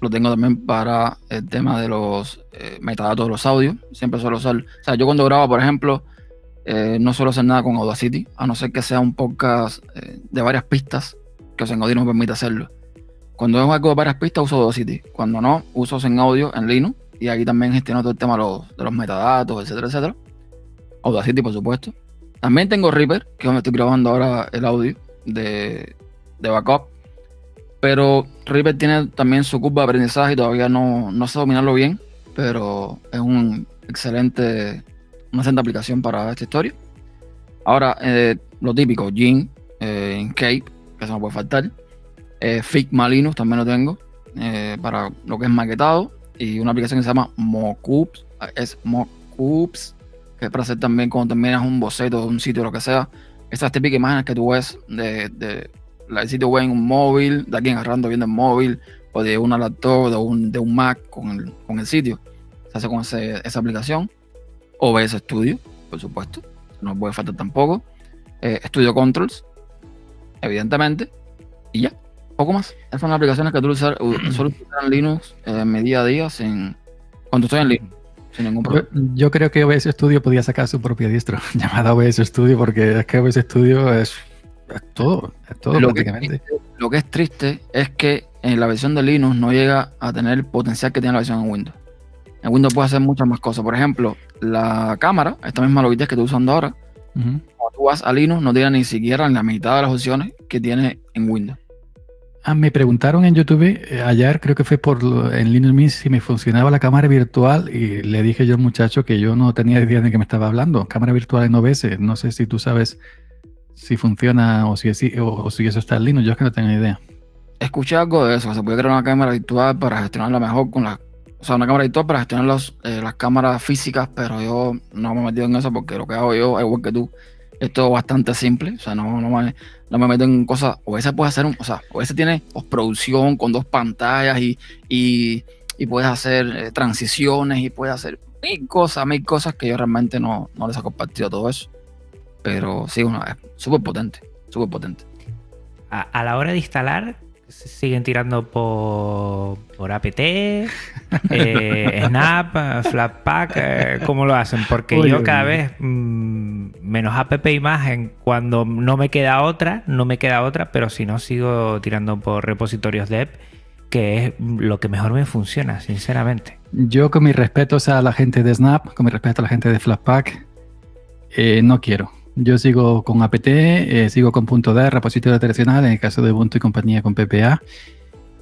Lo tengo también para el tema de los eh, metadatos de los audios. Siempre suelo usar. O sea, yo cuando grabo, por ejemplo, eh, no suelo hacer nada con Audacity, a no ser que sea un podcast de varias pistas, que en audio no me permite hacerlo. Cuando es algo de varias pistas uso Audacity. Cuando no, uso en audio en Linux. Y aquí también gestiono todo el tema de los, metadatos, etcétera, etcétera. Audacity, por supuesto. También tengo Reaper, que es donde estoy grabando ahora el audio de, backup. Pero Reaper tiene también su curva de aprendizaje y todavía no, no sé dominarlo bien. Pero es un excelente, una excelente aplicación para esta historia. Ahora, eh, lo típico, Gin, eh, Cape, que eso no puede faltar. Eh, Figma Linux también lo tengo eh, para lo que es maquetado. Y una aplicación que se llama Mockups, es Mockups, que es para hacer también cuando terminas un boceto de un sitio lo que sea. Esas típicas imágenes que tú ves de, de el sitio web en un móvil, de alguien agarrando viendo el móvil, o de una laptop, de un, de un Mac con el, con el sitio. Se hace con esa aplicación. OBS Studio, por supuesto. No puede faltar tampoco. Eh, Studio Controls, evidentemente. Y ya poco más. Esas son las aplicaciones que tú usas, solo usar en Linux en eh, mi día a día sin, cuando estoy en Linux. Sin ningún problema. Yo, creo que OBS Studio podía sacar su propio distro llamada OBS Studio porque es que OBS Studio es, todo, es todo lo prácticamente. Que, lo que es triste es que en la versión de Linux no llega a tener el potencial que tiene la versión en Windows. En Windows puede hacer muchas más cosas. Por ejemplo, la cámara, esta misma logitech que estoy usando ahora, cuando tú vas a Linux no tiene ni siquiera la mitad de las opciones que tiene en Windows. Ah, me preguntaron en YouTube eh, ayer, creo que fue por en Linux Mint, si me funcionaba la cámara virtual y le dije yo al muchacho que yo no tenía idea de qué me estaba hablando. Cámara virtual en OBS, no sé si tú sabes si funciona o si, o, si eso está en Linux, yo es que no tengo idea. Escuché algo de eso, se puede crear una cámara virtual para gestionarla mejor con la... O sea, una cámara virtual para gestionar eh, las cámaras físicas, pero yo no me he metido en eso porque lo que hago yo, igual que tú, es todo bastante simple, o sea, no, no, me, no me meto en cosas, o ese puede hacer, un, o sea, o ese tiene postproducción con dos pantallas y, y, y puedes hacer eh, transiciones y puedes hacer mil cosas, mil cosas que yo realmente no, no les he compartido todo eso. Pero sí, una es súper potente, súper potente. a, la hora de instalar, siguen tirando por, por APT, eh, Snap, Flatpak, eh, ¿cómo lo hacen? Porque yo cada vez, mm, menos app imagen, cuando no me queda otra, no me queda otra, pero si no sigo tirando por repositorios dev, que es lo que mejor me funciona, sinceramente. Yo con mis respetos a la gente de Snap, con mi respeto a la gente de Flatpak, eh, no quiero Yo sigo con apt, eh, sigo con punto .d, repositorio tradicional, en el caso de Ubuntu y compañía con PPA,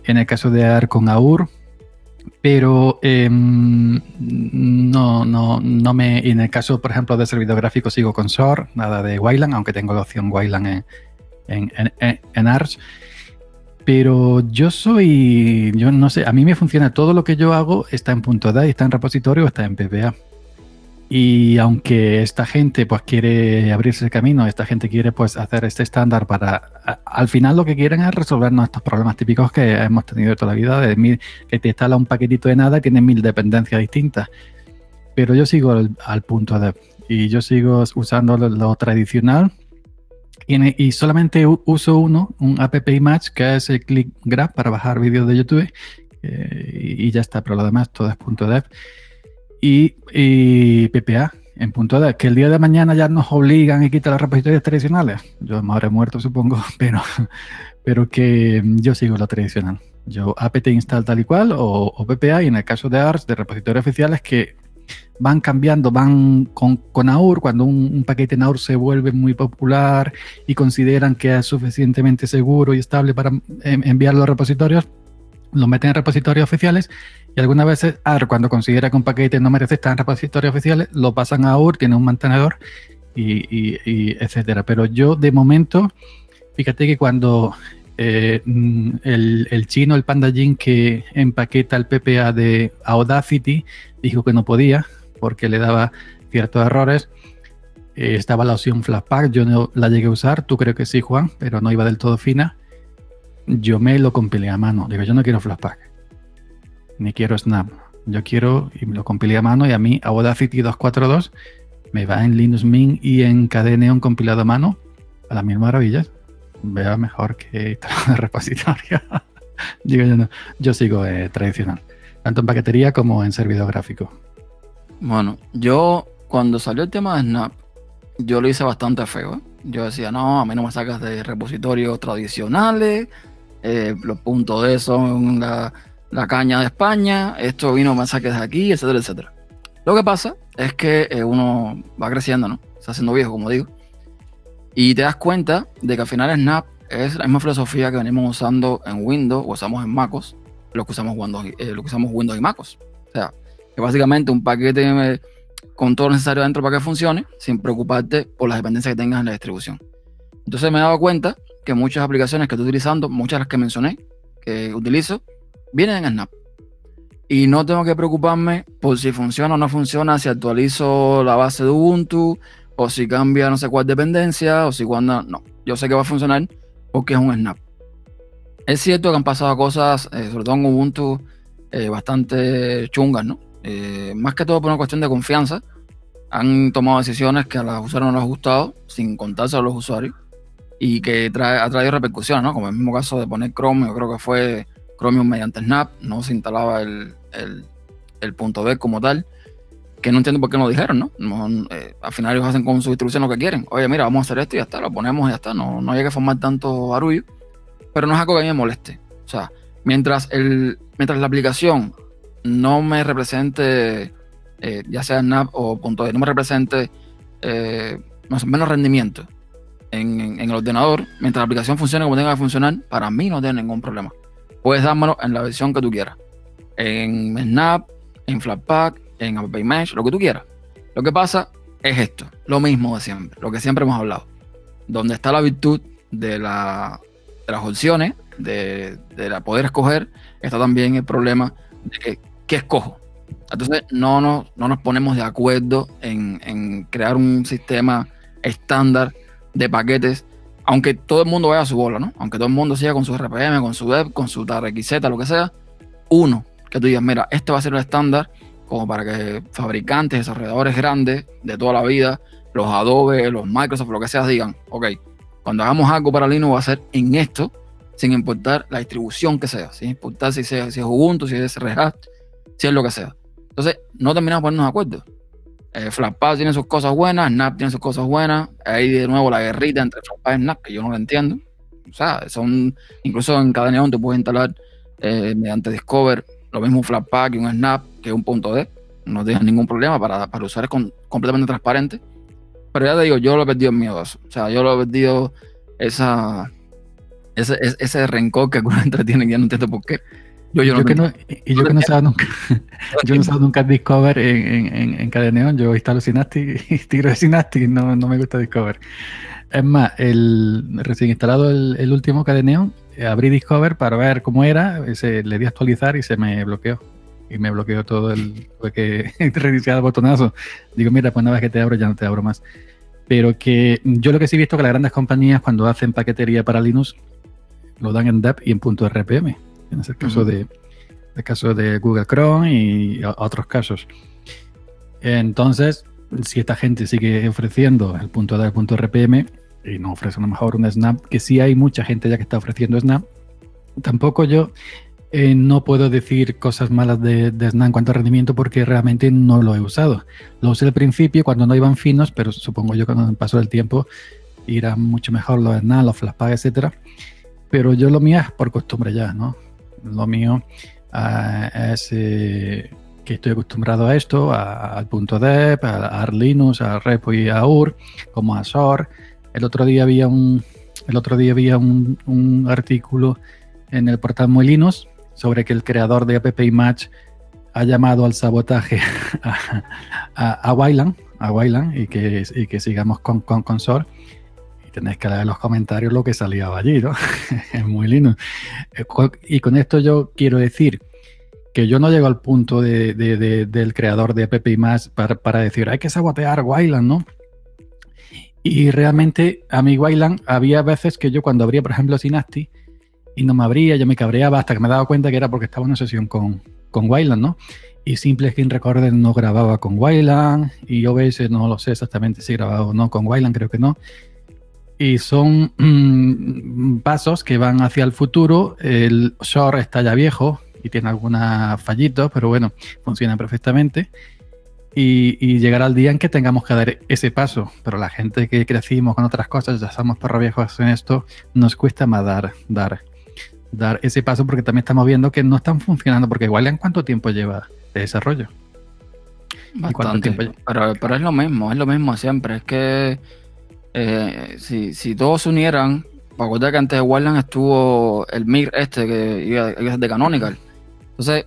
en el caso de AR con AUR, pero em, no, no, no me. En el caso, por ejemplo, de servidor gráfico, sigo con SOR, nada de Wayland, aunque tengo la opción Wayland en, en, en, en Arch. Pero yo soy, yo no sé, a mí me funciona todo lo que yo hago, está en punto .da, está en repositorio, está en PPA. Y aunque esta gente pues quiere abrirse el camino, esta gente quiere pues hacer este estándar para, al final lo que quieren es resolvernos estos problemas típicos que hemos tenido toda la vida, de mil, que te instala un paquetito de nada, tiene mil dependencias distintas. Pero yo sigo al, punto de, y yo sigo usando lo tradicional, y, solamente uso uno, un app image, que es el click grab para bajar vídeos de YouTube. Eh, y, ya está, pero lo demás todo es .dev. Y, PPA en .dev, que el día de mañana ya nos obligan y quitan los repositorios tradicionales. Yo me habré muerto, supongo, pero, pero que yo sigo lo tradicional. Yo apt install tal y cual o, o PPA y en el caso de ARS, de repositorios oficiales, que van cambiando, van con, con AUR, cuando un, paquete en AUR se vuelve muy popular y consideran que es suficientemente seguro y estable para enviarlo a repositorios, lo meten en repositorios oficiales y algunas veces AUR, cuando considera que un paquete no merece estar en repositorios oficiales, lo pasan a AUR, tiene un mantenedor y, etcétera. Pero yo de momento, fíjate que cuando eh, mm, el, chino, el Pandajin que empaqueta el PPA de Audacity, dijo que no podía, porque le daba ciertos errores. Eh, estaba la opción Flatpak, yo no la llegué a usar, tú creo que sí, Juan, pero no iba del todo fina. Yo me lo compilé a mano. Digo, yo no quiero Flatpak, ni quiero Snap. Yo quiero, y lo compilé a mano, y a mí Audacity 242 me va en Linux Mint y en KDE compilado a mano a las mil maravillas. Vea mejor que el repositorio. Digo yo no, yo sigo eh, tradicional, tanto en paquetería como en servidor gráfico. Bueno, yo cuando salió el tema de Snap, yo lo hice bastante feo. ¿eh? Yo decía, no, a mí no me sacas de repositorios tradicionales, eh, los puntos de son la, la, caña de España, esto vino me saques de aquí, etcétera, etcétera. Lo que pasa es que eh, uno va creciendo, ¿no? Se haciendo viejo, como digo. Y te das cuenta de que al final Snap es la misma filosofía que venimos usando en Windows o usamos en MacOS, lo que usamos Windows, lo que usamos Windows y MacOS. O sea, que básicamente un paquete eh, con todo lo necesario dentro para que funcione, sin preocuparte por las dependencias que tengas en la distribución. Entonces me he dado cuenta que muchas aplicaciones que estoy utilizando, muchas de las que mencioné, que utilizo, vienen en Snap. Y no tengo que preocuparme por si funciona o no funciona, si actualizo la base de Ubuntu, o si cambia no sé cuál dependencia, o si cuando... No, yo sé que va a funcionar porque es un Snap. Es cierto que han pasado cosas, eh, sobre todo en Ubuntu, eh, bastante chungas, ¿no? Eh, más que todo por una cuestión de confianza, han tomado decisiones que a los usuarios no les ha gustado, sin contarse a los usuarios, y que ha traído repercusiones, ¿no? Como el mismo caso de poner Chrome, yo creo que fue Chromium mediante Snap, no se instalaba el, el, punto B como tal, que no entiendo por qué no lo dijeron, ¿no? Eh, al final ellos hacen con su distribución lo que quieren. Oye, mira, vamos a hacer esto y ya está, lo ponemos y ya está, no, no hay que formar tanto barullo, pero no es algo que a mí me moleste. O sea, mientras, el, mientras la aplicación no me represente, eh, ya sea Snap o punto de, no me represente eh, menos rendimiento en, el ordenador, mientras la aplicación funcione como tenga que funcionar, para mí no tiene ningún problema. Puedes dármelo en la versión que tú quieras. En Snap, en Flatpak, en App Mesh, lo que tú quieras. Lo que pasa es esto, lo mismo de siempre, lo que siempre hemos hablado. Donde está la virtud de, la, de las opciones, de, de poder escoger, está también el problema de que ¿qué escojo? Entonces no nos, no nos ponemos de acuerdo en, crear un sistema estándar de paquetes, aunque todo el mundo vaya a su bola, ¿no? Aunque todo el mundo siga con su RPM, con su web, con su TRXZ, lo que sea, uno, que tú digas, mira, este va a ser el estándar como para que fabricantes, desarrolladores grandes de toda la vida, los Adobe, los Microsoft, lo que sea, digan, ok, cuando hagamos algo para Linux va a ser en esto, sin importar la distribución que sea, sin importar si, sea, si es Ubuntu, si es Red Hat, si es lo que sea. Entonces, no terminamos poniéndonos de acuerdo. Eh, tiene sus cosas buenas, Snap tiene sus cosas buenas. Ahí de nuevo la guerrita entre Flatpak y Snap, que yo no lo entiendo. O sea, son, incluso en cada neón te puedes instalar eh, mediante Discover lo mismo un Flatpak y un Snap que un punto D. No tienes ningún problema para, para usar es completamente transparente. Pero ya te digo, yo lo he perdido en miedo a. O sea, yo lo he perdido ese, ese rencor que alguna gente tiene, ya no entiendo por qué. Yo, yo, que no, y yo que no usaba nunca, yo no usaba nunca Discover en, en, en, en Cadeneon, yo instalo Synaptic y tiro de Synaptic, no, no me gusta Discover. Es más, el, recién instalado el, el último Cadeneon, eh, abrí Discover para ver cómo era, ese, le di a actualizar y se me bloqueó. Y me bloqueó todo el. Tuve que reiniciar el botonazo. Digo, mira, pues una vez que te abro, ya no te abro más. Pero que yo lo que sí he visto que las grandes compañías, cuando hacen paquetería para Linux, lo dan en DEP y en punto .rpm. En ese caso de el caso de Google Chrome y a- otros casos. Entonces, si esta gente sigue ofreciendo el punto de punto RPM y no ofrece a lo mejor un Snap, que sí hay mucha gente ya que está ofreciendo Snap, tampoco yo eh, no puedo decir cosas malas de, de Snap en cuanto a rendimiento porque realmente no lo he usado. Lo usé al principio cuando no iban finos, pero supongo yo que con el paso del tiempo irán mucho mejor los Snap, los Flashpack, etcétera. Pero yo lo es por costumbre ya, ¿no? Lo mío es que estoy acostumbrado a esto, al punto a, a Arlinux, a Repo y a UR, como a SOR. El otro día había un, el otro día había un, un artículo en el portal Muy Linux sobre que el creador de App Match ha llamado al sabotaje a Wayland, a Wayland y, que, y que sigamos con, con, con SOR. Y tenéis que leer los comentarios lo que salía allí, ¿no? es muy lindo. Eh, Y con esto yo quiero decir que yo no llego al punto de, de- de- del creador de App más para, para decir hay que sabotear Wayland, ¿no? Y realmente a mi Wayland había veces que yo cuando abría, por ejemplo, Synaptic y no me abría, yo me cabreaba hasta que me daba cuenta que era porque estaba en una sesión con, con Wayland, ¿no? Y Simple Screen Recorder no grababa con Wayland y OBS no lo sé exactamente si grababa o no con Wayland, creo que no. Y son mm, pasos que van hacia el futuro. El Shore está ya viejo y tiene algunos fallitos, pero bueno, funciona perfectamente. Y, y llegará el día en que tengamos que dar ese paso. Pero la gente que crecimos con otras cosas, ya somos perros viejos en esto, nos cuesta más dar, dar, dar ese paso porque también estamos viendo que no están funcionando. Porque igual en cuánto tiempo lleva de desarrollo. cuánto Bastante. tiempo lle- Pero, pero es lo mismo, es lo mismo siempre. Es que eh, si, si todos se unieran, para acordar que antes de Wayland estuvo el MIR este que iba, iba a ser de Canonical. Entonces,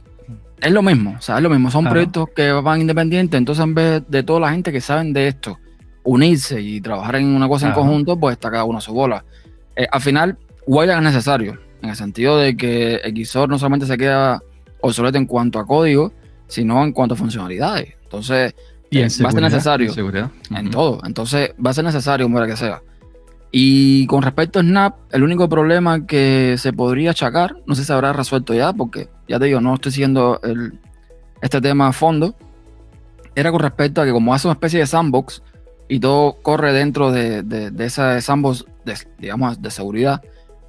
es lo mismo, o sea, es lo mismo. Son Claro. proyectos que van independientes. Entonces, en vez de toda la gente que saben de esto, unirse y trabajar en una cosa Claro. en conjunto, pues está cada uno a su bola. Eh, al final, Wayland es necesario, en el sentido de que XOR no solamente se queda obsoleto en cuanto a código, sino en cuanto a funcionalidades. Entonces, Y Eh, en va a ser necesario. en seguridad. en Ujú. todo. Entonces, va a ser necesario, para que sea. Y con respecto a Snap, el único problema que se podría achacar, no sé si se habrá resuelto ya, porque ya te digo, no estoy siguiendo el- este tema a fondo, era con respecto a que como hace una especie de sandbox y todo corre dentro de, de, de esa sandbox, de, digamos, de seguridad,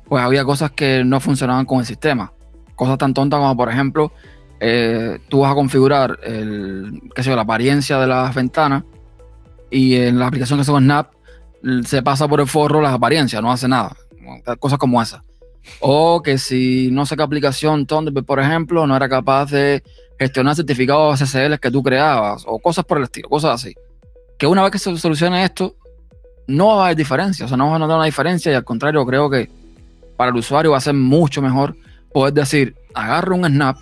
pues había cosas que no funcionaban con el sistema. Cosas tan tontas como, por ejemplo, eh, tú vas a configurar la apariencia de las ventanas y en la aplicación que se llama Snap se pasa por el forro las apariencias, no hace nada. Cosas como esas. O que si no sé qué aplicación Thunderbird, por ejemplo, no era capaz de gestionar certificados SSL que tú creabas o cosas por el estilo, cosas así. Que una vez que se solucione esto, no va a haber diferencia, o sea, no va a notar una diferencia y al contrario, creo que para el usuario va a ser mucho mejor poder decir, agarro un Snap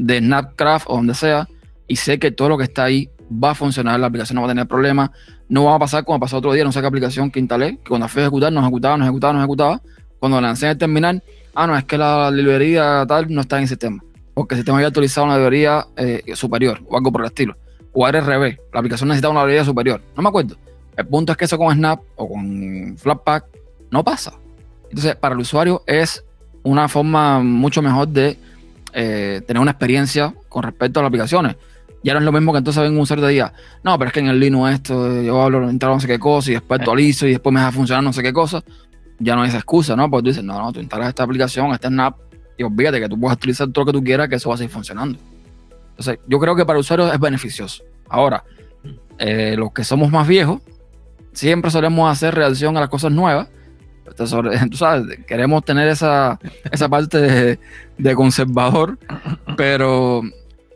de Snapcraft o donde sea y sé que todo lo que está ahí va a funcionar, la aplicación no va a tener problemas, no va a pasar como pasó otro día, no sé qué aplicación que instalé, que cuando fui a ejecutar, no ejecutaba, no ejecutaba, no ejecutaba. Cuando lancé el terminal, ah, no, es que la librería tal no está en el sistema, porque el sistema había actualizado una librería eh, superior o algo por el estilo. O era al revés, la aplicación necesitaba una librería superior, no me acuerdo. El punto es que eso con Snap o con Flatpak no pasa. Entonces, para el usuario es una forma mucho mejor de eh, tener una experiencia con respecto a las aplicaciones. Ya no es lo mismo que entonces venga un usuario te diga, no, pero es que en el Linux esto, eh, yo hablo, instalo no sé qué cosa y después actualizo y después me deja funcionar no sé qué cosa. Ya no hay esa excusa, ¿no? Porque tú dices, no, no, tú instalas esta aplicación, este Snap y olvídate que tú puedes utilizar todo lo que tú quieras que eso va a seguir funcionando. Entonces, yo creo que para el usuario es beneficioso. Ahora, eh, los que somos más viejos, siempre solemos hacer reacción a las cosas nuevas. Sobre- tú sabes, queremos tener esa, esa parte de, de conservador, pero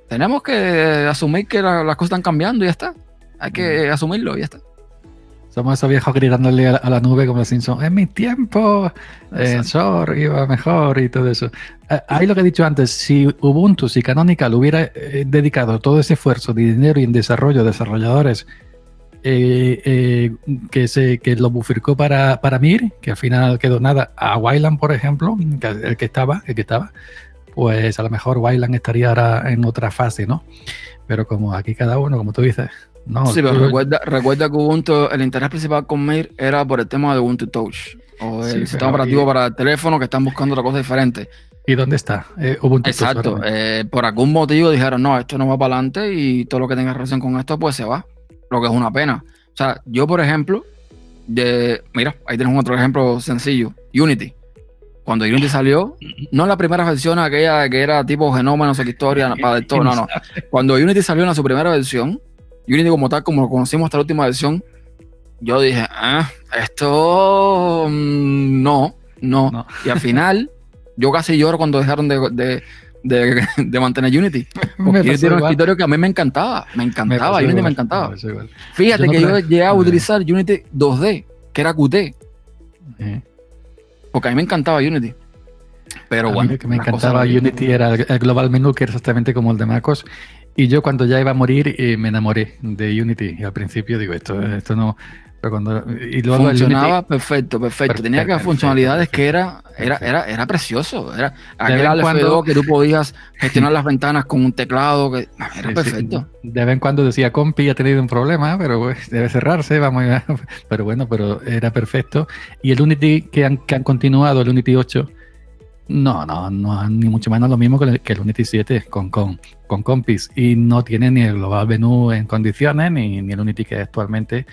tenemos que asumir que la- las cosas están cambiando y ya está. Hay que asumirlo y ya está. Somos esos viejos gritándole a, a la nube como los Simpsons. En mi tiempo, eh, Shore iba mejor y todo eso. Eh, ahí lo que he dicho antes, si Ubuntu, si Canonical hubiera eh, dedicado todo ese esfuerzo de dinero y en desarrollo de desarrolladores eh, eh, que, se, que lo bufircó para, para Mir, que al final quedó nada, a Wayland, por ejemplo, que- el que estaba, el que estaba, pues a lo mejor Wayland estaría ahora en otra fase, ¿no? Pero como aquí cada uno, como tú dices, no. Sí, pero tú- recuerda, recuerda que Ubuntu, el interés principal con Mir era por el tema de Ubuntu Touch o Sí, el sistema operativo y- para el teléfono que están buscando otra cosa diferente. ¿Y dónde está? Eh, Ubuntu Exacto. eh, por algún motivo dijeron, no, esto no va para adelante y todo lo que tenga relación con esto, pues se va. Lo que es una pena. O sea, yo, por ejemplo, de, mira, ahí tenemos otro ejemplo sencillo. Unity. Cuando Unity salió, no la primera versión aquella que era tipo genoma, no sé qué historia, para de todo, no, no. Cuando Unity salió en su primera versión, Unity como tal, como lo conocimos hasta la última versión, yo dije, ah, esto mm, no, no, No. Y al final, yo casi lloro cuando dejaron de, de, de- de mantener Unity. Me Porque Unity era un escritorio que a mí me encantaba, me Me encantaba, pasó Unity igual, me encantaba. Fíjate Yo no que yo llegué a utilizar Unity 2D, que era Qt, Eh. porque a mí me encantaba Unity. Pero A mí bueno, lo que me encantaba. Unity era el, el Global Menu, que era exactamente como el de MacOS. Y yo cuando ya iba a morir eh, me enamoré de Unity. Y al principio digo, esto, esto no... Pero cuando, y luego funcionaba Unity, perfecto, perfecto. Tenía que Perfecto, funcionalidades que era, perfecto. era, era, era precioso. Era aquel cuando- 2 que tú podías gestionar las ventanas con un teclado, que era Sí, sí. perfecto. De vez en cuando decía, compi ha tenido un problema, pero pues, debe cerrarse, vamos a... Pero bueno, pero era perfecto. Y el Unity que han, que han continuado, el Unity 8, no, no, no, ni mucho menos lo mismo que el, que el Unity 7 con, con, con compis. Y no tiene ni el Global Menu en condiciones, ni, ni el Unity que actualmente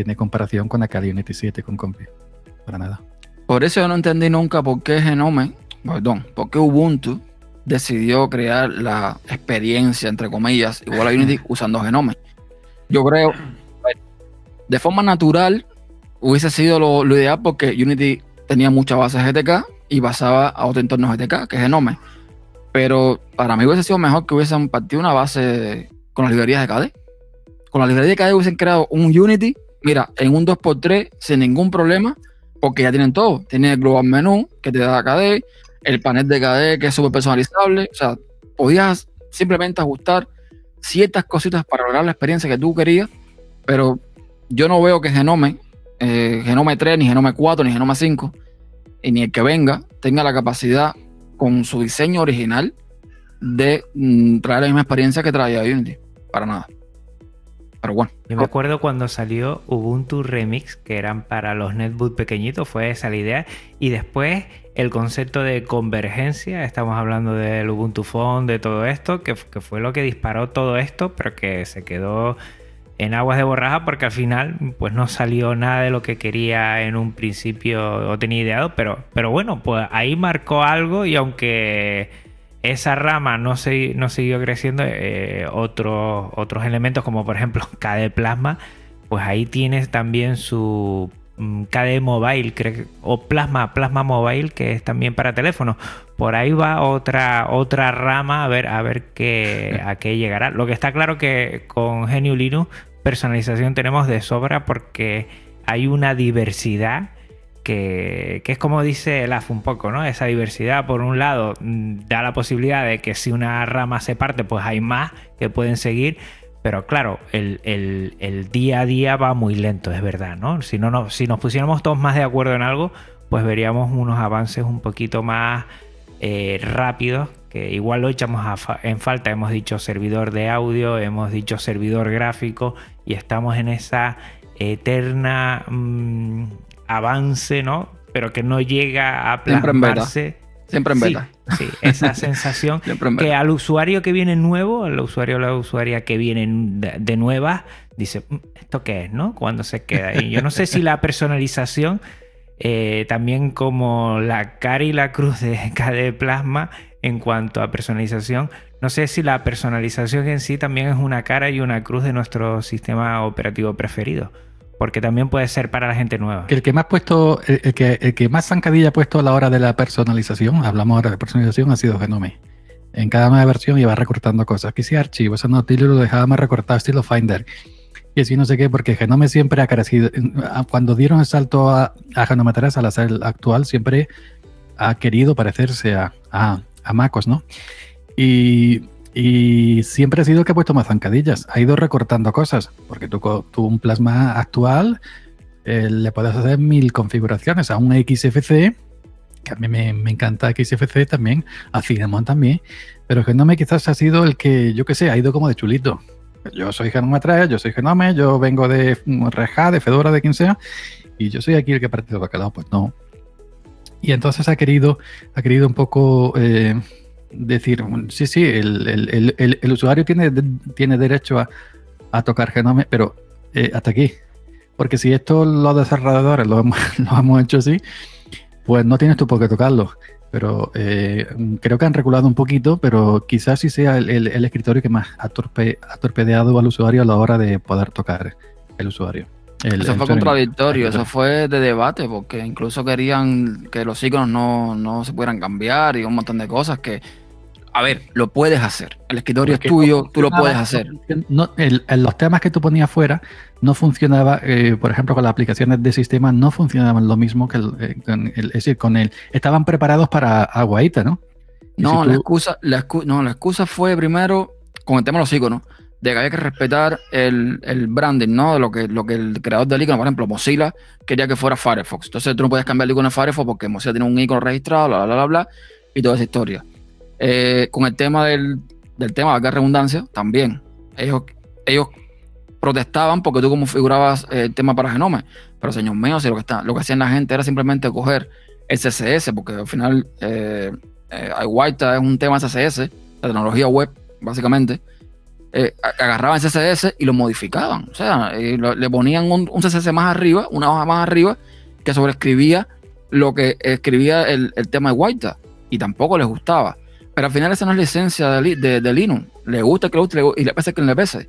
tiene comparación con aquel Unity 7 con compis. Para nada. Por eso yo no entendí nunca por qué Genome, perdón, por qué Ubuntu decidió crear la experiencia, entre comillas, igual a Unity usando Genome. Yo creo, de forma natural, hubiese sido lo, lo ideal porque Unity tenía mucha base GTK y basaba a otro entorno GTK, que es Genome. Pero para mí hubiese sido mejor que hubiesen partido una base con las librerías de KDE. Con las librerías de KDE hubiesen creado un Unity, mira, en un 2x3 sin ningún problema, porque ya tienen todo. Tienen el Global Menu que te da KDE, el panel de KDE que es súper personalizable. O sea, podías simplemente ajustar ciertas cositas para lograr la experiencia que tú querías, pero yo no veo que Genome, eh, Genome 3, ni Genome 4, ni Genome 5, y ni el que venga, tenga la capacidad con su diseño original de mm, traer la misma experiencia que traía Unity. Para nada. Pero bueno. Yo me acuerdo cuando salió Ubuntu Remix, que eran para los netbook pequeñitos, fue esa la idea. Y después el concepto de convergencia, estamos hablando del Ubuntu Phone, de todo esto, que, fue lo que disparó todo esto, pero que se quedó en aguas de borraja porque al final pues no salió nada de lo que quería en un principio o tenía ideado, pero, pero bueno, pues ahí marcó algo y aunque esa rama no, se, no siguió creciendo, eh, otros, otros elementos como por ejemplo KDE Plasma, pues ahí tienes también su mm, KDE Mobile creo, o Plasma, Plasma Mobile que es también para teléfono. Por ahí va otra, otra rama a ver, a ver qué, a qué llegará. Lo que está claro que con GNU Linux personalización tenemos de sobra porque hay una diversidad que, es como dice el AF un poco, ¿no? Esa diversidad, por un lado, mm, da la posibilidad de que si una rama se parte, pues hay más que pueden seguir. Pero claro, el, día a día va muy lento, es verdad, ¿no? Si, no, no si nos pusiéramos todos más de acuerdo en algo, pues veríamos unos avances un poquito más eh, rápidos, que igual lo echamos en falta. Hemos dicho servidor de audio, hemos dicho servidor gráfico y estamos en esa eterna mmm, avance, ¿no? Pero que no llega a plasmarse. Siempre en beta. Sí, sí esa sensación que al usuario que viene nuevo, al usuario o la usuaria que viene de, de nuevas, dice, ¿esto qué es, no? Cuando se queda. Y yo no sé si la personalización, eh, también como la cara y la cruz de KDE Plasma en cuanto a personalización, no sé si la personalización en sí también es una cara y una cruz de nuestro sistema operativo preferido porque también puede ser para la gente nueva. El que más puesto, el, el, que, el que más zancadilla ha puesto a la hora de la personalización, hablamos ahora de personalización, ha sido Genome. En cada nueva versión iba recortando cosas. Aquí sí archivo, eso no, lo dejaba más recortado estilo Finder. que si no sé qué, porque Genome siempre ha crecido. Cuando dieron el salto a, a Genome 3 al hacer el actual, siempre ha querido parecerse a, a, a MacOS, ¿no? Y, y siempre ha sido que ha puesto más zancadillas, ha ido recortando cosas, porque tú, tú un plasma actual eh, le puedes hacer mil configuraciones a un XFC, que a mí me, encanta XFC también, a Cinnamon también, pero Genome quizás ha sido el que, yo qué sé, ha ido como de chulito. Yo soy Genome 3, yo soy Genome, yo vengo de Reja, de Fedora, de quien sea, y yo soy aquí el que parte de bacalao, pues no. Y entonces ha querido, ha querido un poco eh, decir, sí, sí, el, el, el, el, usuario tiene, tiene derecho a, a tocar Genome, pero eh, hasta aquí. Porque si esto los desarrolladores lo hemos, lo hemos hecho así, pues no tienes tú por qué tocarlo. Pero eh, creo que han reculado un poquito, pero quizás sí sea el, el, el escritorio que más ha, torpe, ha, torpedeado al usuario a la hora de poder tocar el usuario. El, eso fue contradictorio, eso fue de debate, porque incluso querían que los iconos no, no se pudieran cambiar y un montón de cosas que a ver, lo puedes hacer. El escritorio porque es tuyo, no tú lo puedes hacer. No, el, el, los temas que tú ponías fuera no funcionaba, eh, por ejemplo, con las aplicaciones de sistema no funcionaban lo mismo que el, eh, con el, es decir, con el, estaban preparados para aguaita, ¿no? no, si tú... la excusa, la excusa, no, la excusa fue primero con el tema de los iconos, de que había que respetar el, el branding, ¿no? De lo que, lo que el creador del icono, por ejemplo, Mozilla, quería que fuera Firefox. Entonces tú no puedes cambiar el icono de Firefox porque Mozilla tiene un icono registrado, bla, bla, bla, bla, y toda esa historia. Eh, con el tema del, del tema, de redundancia, también. Ellos, ellos protestaban porque tú configurabas eh, el tema para Genome. Pero, señor mío, si lo que, está, lo que hacían la gente era simplemente coger el CSS, porque al final eh, eh, es un tema CSS, la tecnología web, básicamente. Eh, agarraban CSS y lo modificaban. O sea, le ponían un, un, CSS más arriba, una hoja más arriba, que sobreescribía lo que escribía el, el tema de White. Y tampoco les gustaba. Pero al final esa no es la esencia de, de, Linux. Le gusta que le guste y le pese que le pese.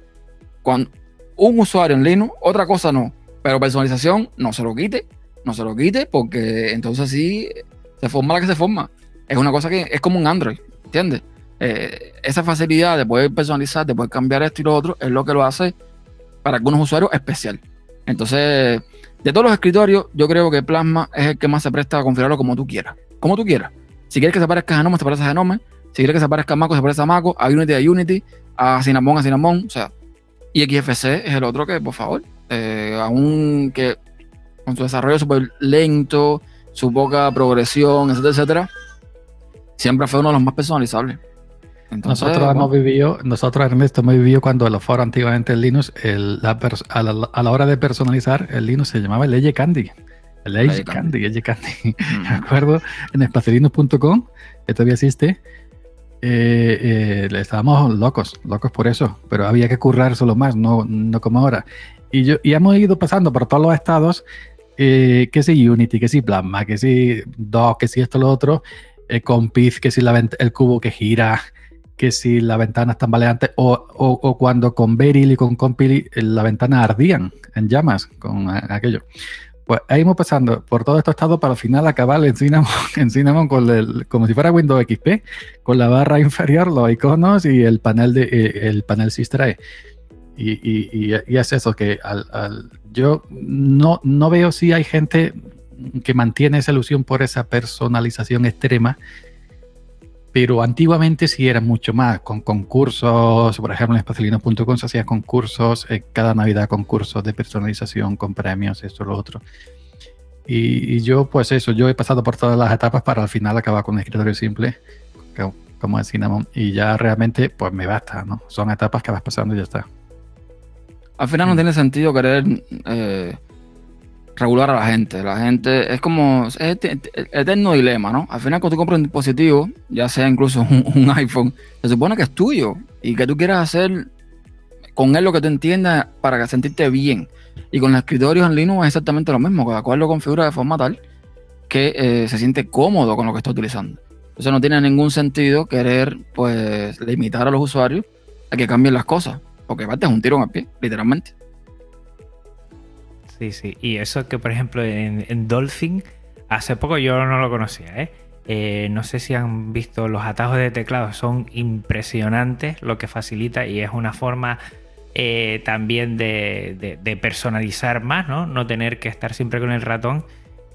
Con un usuario en Linux, otra cosa no. Pero personalización no se lo quite. No se lo quite porque entonces sí se forma la que se forma. Es una cosa que es como un Android, ¿entiendes? Eh, esa facilidad de poder personalizar, de poder cambiar esto y lo otro, es lo que lo hace para algunos usuarios especial. Entonces, de todos los escritorios, yo creo que Plasma es el que más se presta a configurarlo como tú quieras. Como tú quieras. Si quieres que se parezca a Genome, se parece a Genome. Si quieres que se parezca a Maco, se parece a Maco, a Unity, a Unity, a Cinnamon, a Cinnamon, o sea, y XFC es el otro que, por favor, eh, aún que con su desarrollo súper lento, su poca progresión, etcétera, etcétera, siempre fue uno de los más personalizables. Entonces, nosotros bueno. hemos vivido, nosotros Ernesto hemos vivido cuando los foros antiguamente el Linux, el, la a, la, a, la, hora de personalizar el Linux se llamaba el Leye Candy. El Leye Candy, Leye Candy. Mm. Me acuerdo en espacelinux.com, que todavía existe, eh, eh, estábamos locos, locos por eso, pero había que currar solo más, no, no como ahora. Y, yo, y hemos ido pasando por todos los estados, eh, que si Unity, que si Plasma, que si DOS, que si esto, lo otro, eh, con PIZ, que si la, el cubo que gira, que si la ventana es tambaleante, o, o, o cuando con Beryl y con Compili la ventana ardían en llamas con aquello. Pues ahí hemos pasando por todo estos estados para al final acabar en Cinnamon, en Cinnamon con el, como si fuera Windows XP, con la barra inferior, los iconos y el panel de eh, el panel Sistra. Y, y, y, y, es eso, que al, al, yo no, no veo si hay gente que mantiene esa ilusión por esa personalización extrema, pero antiguamente sí era mucho más, con concursos, por ejemplo en espacilino.com se hacían concursos, eh, cada Navidad concursos de personalización con premios, esto, lo otro. Y, y, yo, pues eso, yo he pasado por todas las etapas para al final acabar con un escritorio simple, como es Cinnamon, y ya realmente, pues me basta, ¿no? Son etapas que vas pasando y ya está. Al final no tiene sentido querer eh, regular a la gente. La gente es como es eterno dilema, ¿no? Al final cuando tú compras un dispositivo, ya sea incluso un, un, iPhone, se supone que es tuyo y que tú quieras hacer con él lo que tú entiendas para sentirte bien. Y con los escritorios en Linux es exactamente lo mismo, cada cual lo configura de forma tal que eh, se siente cómodo con lo que está utilizando. Entonces no tiene ningún sentido querer pues limitar a los usuarios a que cambien las cosas, porque aparte es un tiro en el pie, literalmente. Sí, sí. Y eso que, por ejemplo, en, Dolphin, hace poco yo no lo conocía, ¿eh? ¿eh? no sé si han visto los atajos de teclado, son impresionantes lo que facilita y es una forma eh, también de, de, personalizar más, ¿no? No tener que estar siempre con el ratón.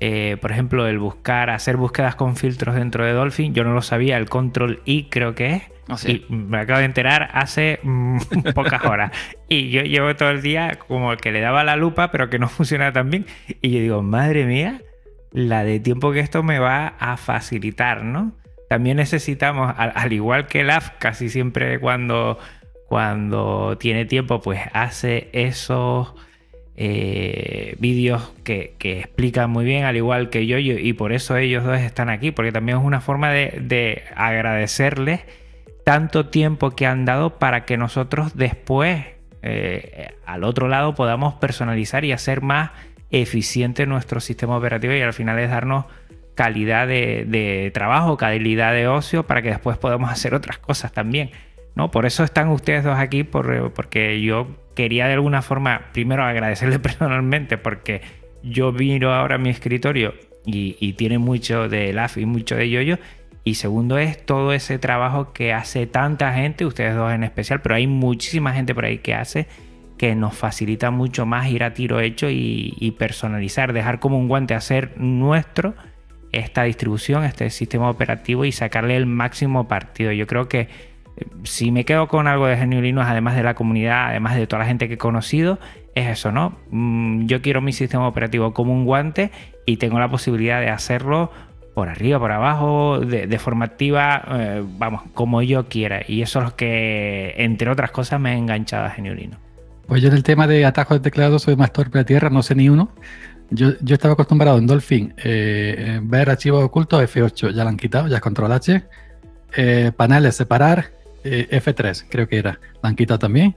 Eh, por ejemplo, el buscar, hacer búsquedas con filtros dentro de Dolphin, yo no lo sabía, el control I creo que es. Ah, y me acabo de enterar hace mm, pocas horas. Y yo llevo todo el día como que le daba la lupa, pero que no funciona tan bien. Y yo digo, madre mía, la de tiempo que esto me va a facilitar, ¿no? También necesitamos, al, igual que el app, casi siempre cuando, cuando tiene tiempo, pues hace esos eh, vídeos que, explican muy bien, al igual que yo, y por eso ellos dos están aquí, porque también es una forma de, agradecerles tanto tiempo que han dado para que nosotros después, eh, al otro lado, podamos personalizar y hacer más eficiente nuestro sistema operativo y al final es darnos calidad de, trabajo, calidad de ocio para que después podamos hacer otras cosas también. ¿no? Por eso están ustedes dos aquí, porque yo quería de alguna forma, primero agradecerle personalmente, porque yo vino ahora mi escritorio y, tiene mucho de LAF y mucho de Yoyo. Y segundo es todo ese trabajo que hace tanta gente, ustedes dos en especial, pero hay muchísima gente por ahí que hace que nos facilita mucho más ir a tiro hecho y, personalizar, dejar como un guante, hacer nuestro esta distribución, este sistema operativo y sacarle el máximo partido. Yo creo que eh, si me quedo con algo de Genio Linux, además de la comunidad, además de toda la gente que he conocido, es eso, ¿no? Mm, yo quiero mi sistema operativo como un guante y tengo la posibilidad de hacerlo por arriba, por abajo, de, forma activa, eh, vamos, como yo quiera. Y eso es lo que, entre otras cosas, me ha enganchado a Genio Linux. Pues yo en el tema de atajos de teclado soy más torpe de tierra, no sé ni uno. Yo, estaba acostumbrado en Dolphin eh, ver archivos ocultos F8, ya lo han quitado, ya es control H. Eh, paneles separar, eh, F3 creo que era, la han quitado también.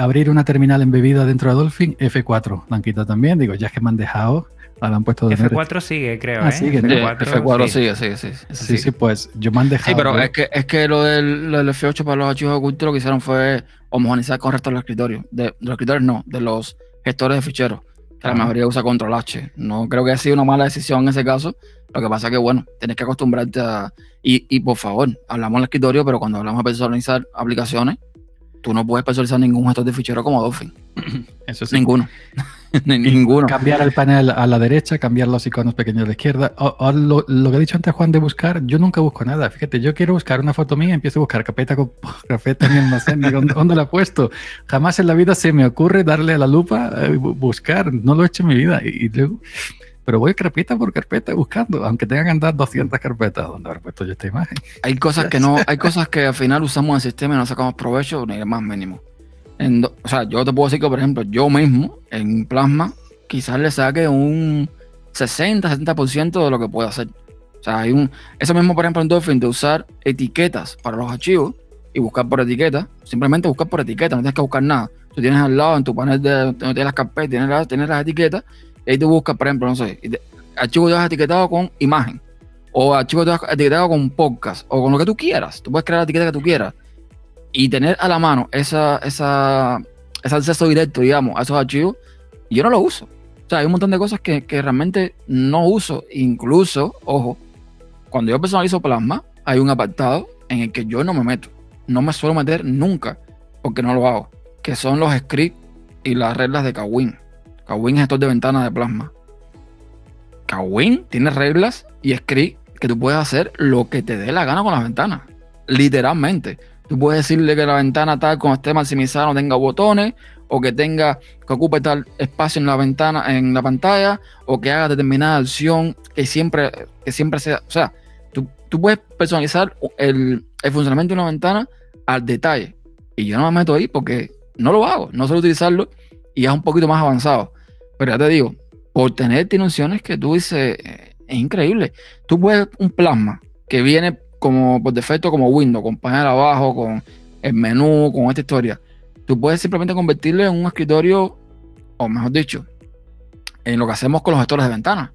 abrir una terminal embebida dentro de Dolphin, F4, la han quitado también. Digo, ya es que me han dejado han puesto F4 sigue, creo. Ah, ¿eh? sigue, F4, sigue, sí, sí, sí. Sí, pues yo me han dejado. Sí, pero es que, es que lo del, F8 para los archivos ocultos lo que hicieron fue homogenizar con el resto de los escritorios. De, los escritorios no, de los gestores de ficheros. Que la mayoría usa control H. No creo que haya sido una mala decisión en ese caso. Lo que pasa es que, bueno, tienes que acostumbrarte a. Y, y por favor, hablamos del escritorio, pero cuando hablamos de personalizar aplicaciones, tú no puedes personalizar ningún gestor de fichero como Dolphin. Eso sí. Ninguno. Ninguno. Cambiar el panel a la derecha, cambiar los iconos pequeños a la izquierda. O, lo, que ha dicho antes Juan de buscar, yo nunca busco nada. Fíjate, yo quiero buscar una foto mía, empiezo a buscar carpeta con carpeta en mi almacén. ¿dónde, la he puesto? Jamás en la vida se me ocurre darle a la lupa, eh, buscar. No lo he hecho en mi vida. Y, luego, pero voy carpeta por carpeta buscando, aunque tenga que andar 200 carpetas donde haber puesto yo esta imagen. Hay cosas que no, hay cosas que al final usamos el sistema y no sacamos provecho ni el más mínimo o sea, yo te puedo decir que, por ejemplo, yo mismo en Plasma quizás le saque un 60-70% de lo que puedo hacer. O sea, hay un. Eso mismo, por ejemplo, en Dolphin, de usar etiquetas para los archivos y buscar por etiqueta. Simplemente buscar por etiqueta, no tienes que buscar nada. Tú tienes al lado en tu panel de donde tienes las carpetas, tienes las, tienes las etiquetas, ahí tú buscas, por ejemplo, no sé, archivo de etiquetado con imagen, o archivo de etiquetado con podcast, o con lo que tú quieras. Tú puedes crear la etiqueta que tú quieras y tener a la mano esa, esa, ese acceso directo, digamos, a esos archivos, yo no lo uso. O sea, hay un montón de cosas que, realmente no uso. Incluso, ojo, cuando yo personalizo Plasma, hay un apartado en el que yo no me meto. No me suelo meter nunca, porque no lo hago. Que son los scripts y las reglas de Kawin. Kawin es gestor de ventanas de Plasma. Kawin tiene reglas y scripts que tú puedes hacer lo que te dé la gana con las ventanas. Literalmente. Tú puedes decirle que la ventana tal como esté maximizada no tenga botones, o que tenga, que ocupe tal espacio en la ventana, en la pantalla, o que haga determinada acción que siempre, que siempre sea. O sea, tú, puedes personalizar el, funcionamiento de una ventana al detalle. Y yo no me meto ahí porque no lo hago, no suelo utilizarlo y es un poquito más avanzado. Pero ya te digo, por tener dimensiones que tú dices, eh, es increíble. Tú puedes un plasma que viene como por defecto como Windows, con panel abajo, con el menú, con esta historia. Tú puedes simplemente convertirlo en un escritorio, o mejor dicho, en lo que hacemos con los gestores de ventanas.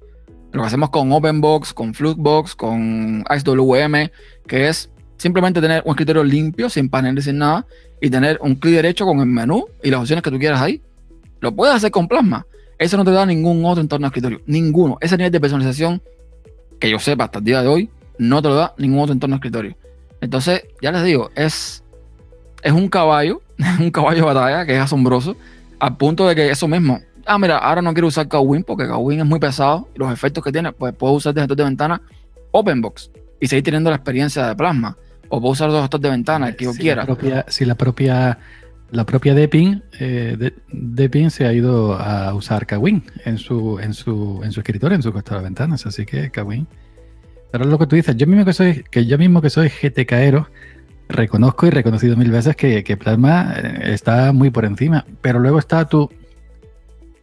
Lo que hacemos con OpenBox, con Fluxbox, con IceWM, que es simplemente tener un escritorio limpio, sin paneles, sin nada, y tener un clic derecho con el menú y las opciones que tú quieras ahí. Lo puedes hacer con Plasma. Eso no te da ningún otro entorno de escritorio. Ninguno. Ese nivel de personalización, que yo sepa hasta el día de hoy, no te lo da ningún otro entorno de escritorio. Entonces, ya les digo, es, es un caballo un caballo de batalla que es asombroso, al punto de que eso mismo, ah, mira, ahora no quiero usar Kawin porque Kawin es muy pesado y los efectos que tiene, pues puedo usar desde de ventana OpenBox y seguir teniendo la experiencia de plasma. O puedo usar los gestos de ventana, el que yo si quiera. La propia, si la propia, la propia Depin, eh, de- se ha ido a usar Kawin en su, en su, en su escritorio, en su costado de ventanas, así que Kawin. Pero es lo que tú dices, yo mismo que soy, que yo mismo que soy GTKero, reconozco y reconocido mil veces que, que Plasma eh, está muy por encima, pero luego está tu,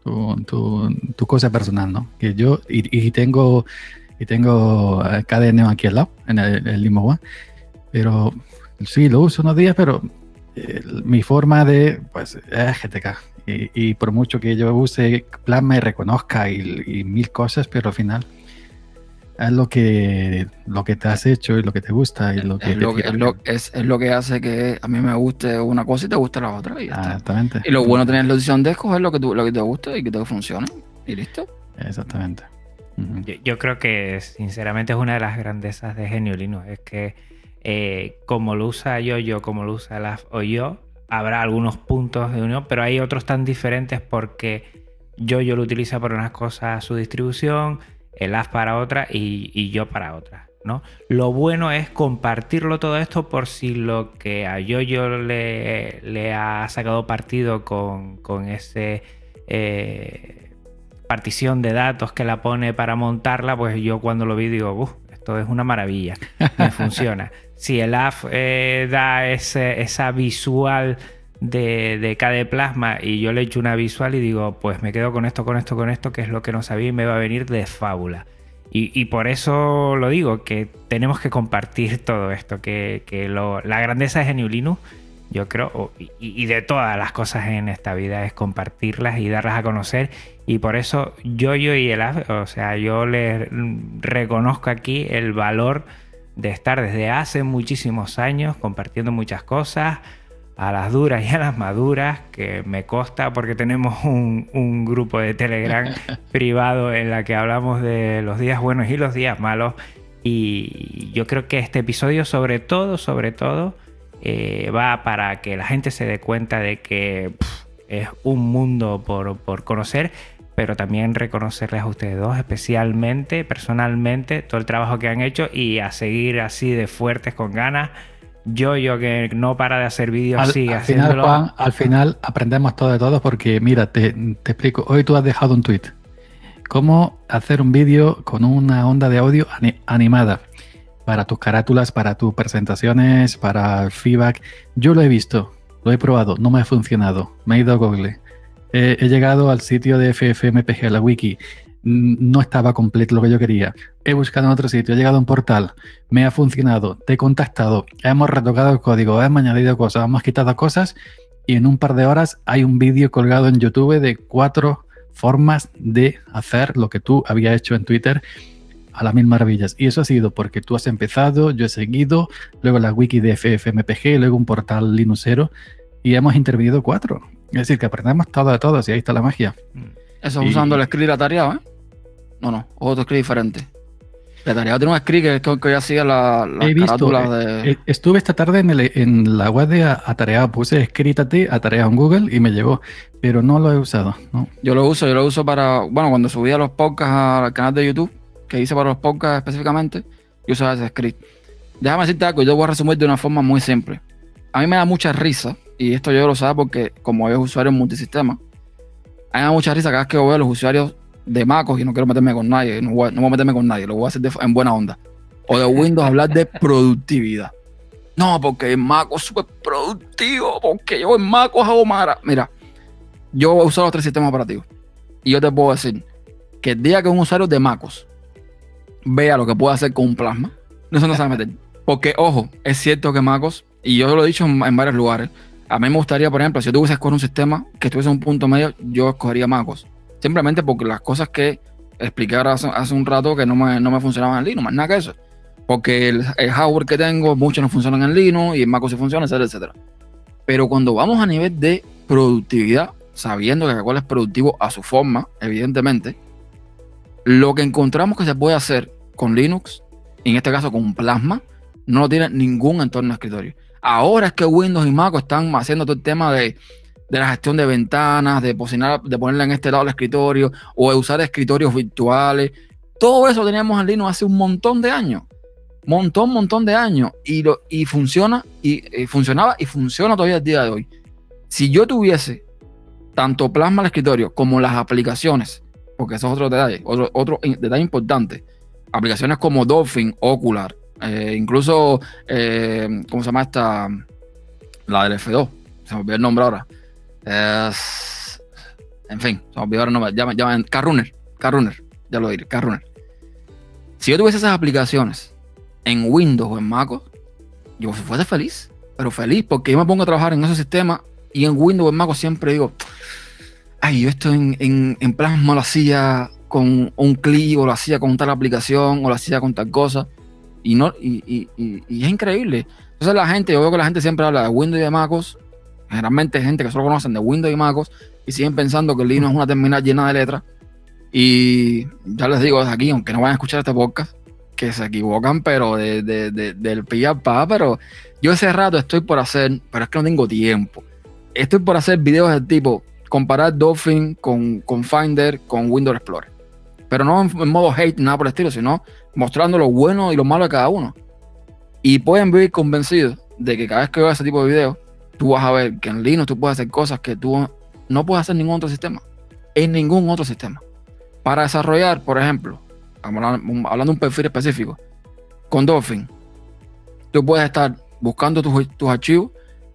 tu, tu- tu cosa personal, ¿no? Que yo, y, y tengo, y tengo eh, KDN aquí al lado, en el, el Limo One, pero sí, lo uso unos días, pero eh, mi forma de, pues, es GTK. Y, y por mucho que yo use Plasma y reconozca y, y mil cosas, pero al final es lo que, lo que te has hecho y lo que te gusta y lo que Es te lo que, es, lo, es, es lo que hace que a mí me guste una cosa y te guste la otra. Y, exactamente. y lo bueno de tener la opción de escoger lo que, tú, lo que te guste y que te funcione. Y listo. Exactamente. Ujú. Yo, yo creo que sinceramente es una de las grandezas de Genio Linux. Es que eh, como lo usa yo, yo, como lo usa la o yo, habrá algunos puntos de unión, pero hay otros tan diferentes porque yo, yo lo utiliza para unas cosas su distribución, el AF para otra y, yo para otra. ¿no? Lo bueno es compartirlo todo esto por si lo que a Yoyo le, ha sacado partido con, con ese eh, partición de datos que la pone para montarla, pues yo cuando lo vi digo, "Uf, esto es una maravilla, me funciona. Si el AF eh, da ese- esa visual de, de KD Plasma y yo le echo una visual y digo, pues me quedo con esto, con esto, con esto, que es lo que no sabía y me va a venir de fábula. Y, y por eso lo digo, que tenemos que compartir todo esto, que, que lo- la grandeza de Genio Linux, yo creo, y, y de todas las cosas en esta vida, es compartirlas y darlas a conocer. Y por eso yo, yo y el AF, o sea, yo le reconozco aquí el valor de estar desde hace muchísimos años compartiendo muchas cosas, a las duras y a las maduras, que me consta porque tenemos un, un grupo de Telegram privado en la que hablamos de los días buenos y los días malos. Y yo creo que este episodio, sobre todo, sobre todo, eh, va para que la gente se dé cuenta de que pff, es un mundo por, por conocer, pero también reconocerles a ustedes dos, especialmente, personalmente, todo el trabajo que han hecho y a seguir así de fuertes con ganas. Yo, yo que no para de hacer vídeos, Al, sigue al final, haciéndolo. Juan, al final aprendemos todo de todos porque, mira, te, te explico. Hoy tú has dejado un tweet. ¿Cómo hacer un vídeo con una onda de audio ani- animada? Para tus carátulas, para tus presentaciones, para feedback. Yo lo he visto, lo he probado, no me ha funcionado. Me he ido a Google. He, llegado al sitio de FFmpg, la wiki. No estaba completo lo que yo quería. He buscado en otro sitio, he llegado a un portal, me ha funcionado, te he contactado, hemos retocado el código, hemos añadido cosas, hemos quitado cosas y en un par de horas hay un vídeo colgado en YouTube de cuatro formas de hacer lo que tú habías hecho en Twitter a las mil maravillas. Y eso ha sido porque tú has empezado, yo he seguido, luego la wiki de FFmpg, luego un portal Linuxero y hemos intervenido cuatro. Es decir, que aprendemos todo de todos y ahí está la magia. Eso Y- usando el script atareado, ¿eh? No, no, otro script diferente. El atareado tiene un script que, que, que ya sigue la, las He visto, carátulas de. Eh, Estuve esta tarde en, el- en la web de A- Atareado, puse escrítate, Atareado en Google y me llegó, pero no lo he usado. ¿no? Yo lo uso, yo lo uso para. Bueno, cuando subía los podcasts al canal de YouTube, que hice para los podcasts específicamente, yo usaba ese script. Déjame decirte algo, yo voy a resumir de una forma muy simple. A mí me da mucha risa, y esto yo lo sé porque como es usuario en multisistema, a mí me da mucha risa cada vez que veo a los usuarios de MacOS y no quiero meterme con nadie, no voy, a- meterme con nadie, lo voy a hacer en buena onda. O de Windows hablar de productividad. No, porque en MacOS es súper productivo, porque yo en MacOS hago mara. Mira, yo uso los tres sistemas operativos. Y yo te puedo decir que el día que un usuario de MacOS vea lo que puede hacer con un plasma, no se va a meter. Porque, ojo, es cierto que MacOS, y yo lo he dicho en, varios lugares, a mí me gustaría, por ejemplo, si yo tuviese que escoger un sistema que estuviese en un punto medio, yo escogería MacOS. Simplemente porque las cosas que expliqué hace, un rato que no me, no me funcionaban en Linux, más nada que eso. Porque el, el hardware que tengo, muchos no funcionan en Linux y en MacOS sí funciona, etcétera, etcétera. Pero cuando vamos a nivel de productividad, sabiendo que cada cual es productivo a su forma, evidentemente, lo que encontramos que se puede hacer con Linux, en este caso con Plasma, no tiene ningún entorno de escritorio. Ahora es que Windows y Mac están haciendo todo el tema de, de la gestión de ventanas, de, posicionar, de ponerla en este lado del escritorio o de usar escritorios virtuales. Todo eso teníamos en Linux hace un montón de años. Montón, montón de años. Y, lo, y funciona, y, y funcionaba y funciona todavía el día de hoy. Si yo tuviese tanto Plasma al escritorio como las aplicaciones, porque eso es otro detalle, otro, otro detalle importante. Aplicaciones como Dolphin, Ocular, eh, incluso, eh, ¿cómo se llama esta? La del F2, se me olvidó el nombre ahora. En fin, se me olvidó el nombre. Llaman, llaman Carrunner, Carrunner, ya lo diré, Carrunner. Si yo tuviese esas aplicaciones en Windows o en Mac, yo fuese feliz, pero feliz, porque yo me pongo a trabajar en ese sistema y en Windows o en Mac siempre digo, ay, yo esto en, en, en Plasma lo hacía con un clic, o lo hacía con tal aplicación, o lo hacía con tal cosa. Y, no, y, y, y, es increíble. Entonces la gente, yo veo que la gente siempre habla de Windows y de MacOS, generalmente gente que solo conocen de Windows y MacOS, y siguen pensando que Linux es una terminal llena de letras. Y ya les digo desde aquí, aunque no vayan a escuchar este podcast, que se equivocan, pero de, de, de, del pilla pa, pero yo ese rato estoy por hacer, pero es que no tengo tiempo. Estoy por hacer videos del tipo comparar Dolphin con, con Finder con Windows Explorer. Pero no en, modo hate, nada por el estilo, sino mostrando lo bueno y lo malo de cada uno. Y pueden vivir convencidos de que cada vez que veas ese tipo de videos, tú vas a ver que en Linux tú puedes hacer cosas que tú no puedes hacer en ningún otro sistema. En ningún otro sistema. Para desarrollar, por ejemplo, hablando de un perfil específico, con Dolphin, tú puedes estar buscando tus, tus archivos,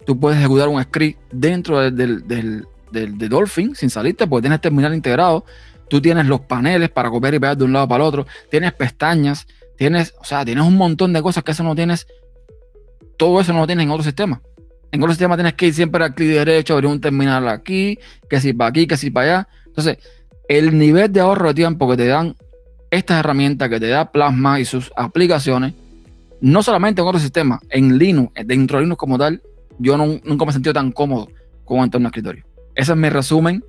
tú puedes ejecutar un script dentro del, del, de Dolphin sin salirte, porque tienes terminal integrado, tú tienes los paneles para copiar y pegar de un lado para el otro, tienes pestañas, tienes, o sea, tienes un montón de cosas que eso no tienes, todo eso no lo tienes en otro sistema. En otro sistema tienes que ir siempre al clic derecho, abrir un terminal aquí, que si para aquí, que si para allá. Entonces, el nivel de ahorro de tiempo que te dan estas herramientas que te da Plasma y sus aplicaciones, no solamente en otro sistema, en Linux, dentro de Linux como tal, yo no, nunca me he sentido tan cómodo como en un escritorio. Ese es mi resumen,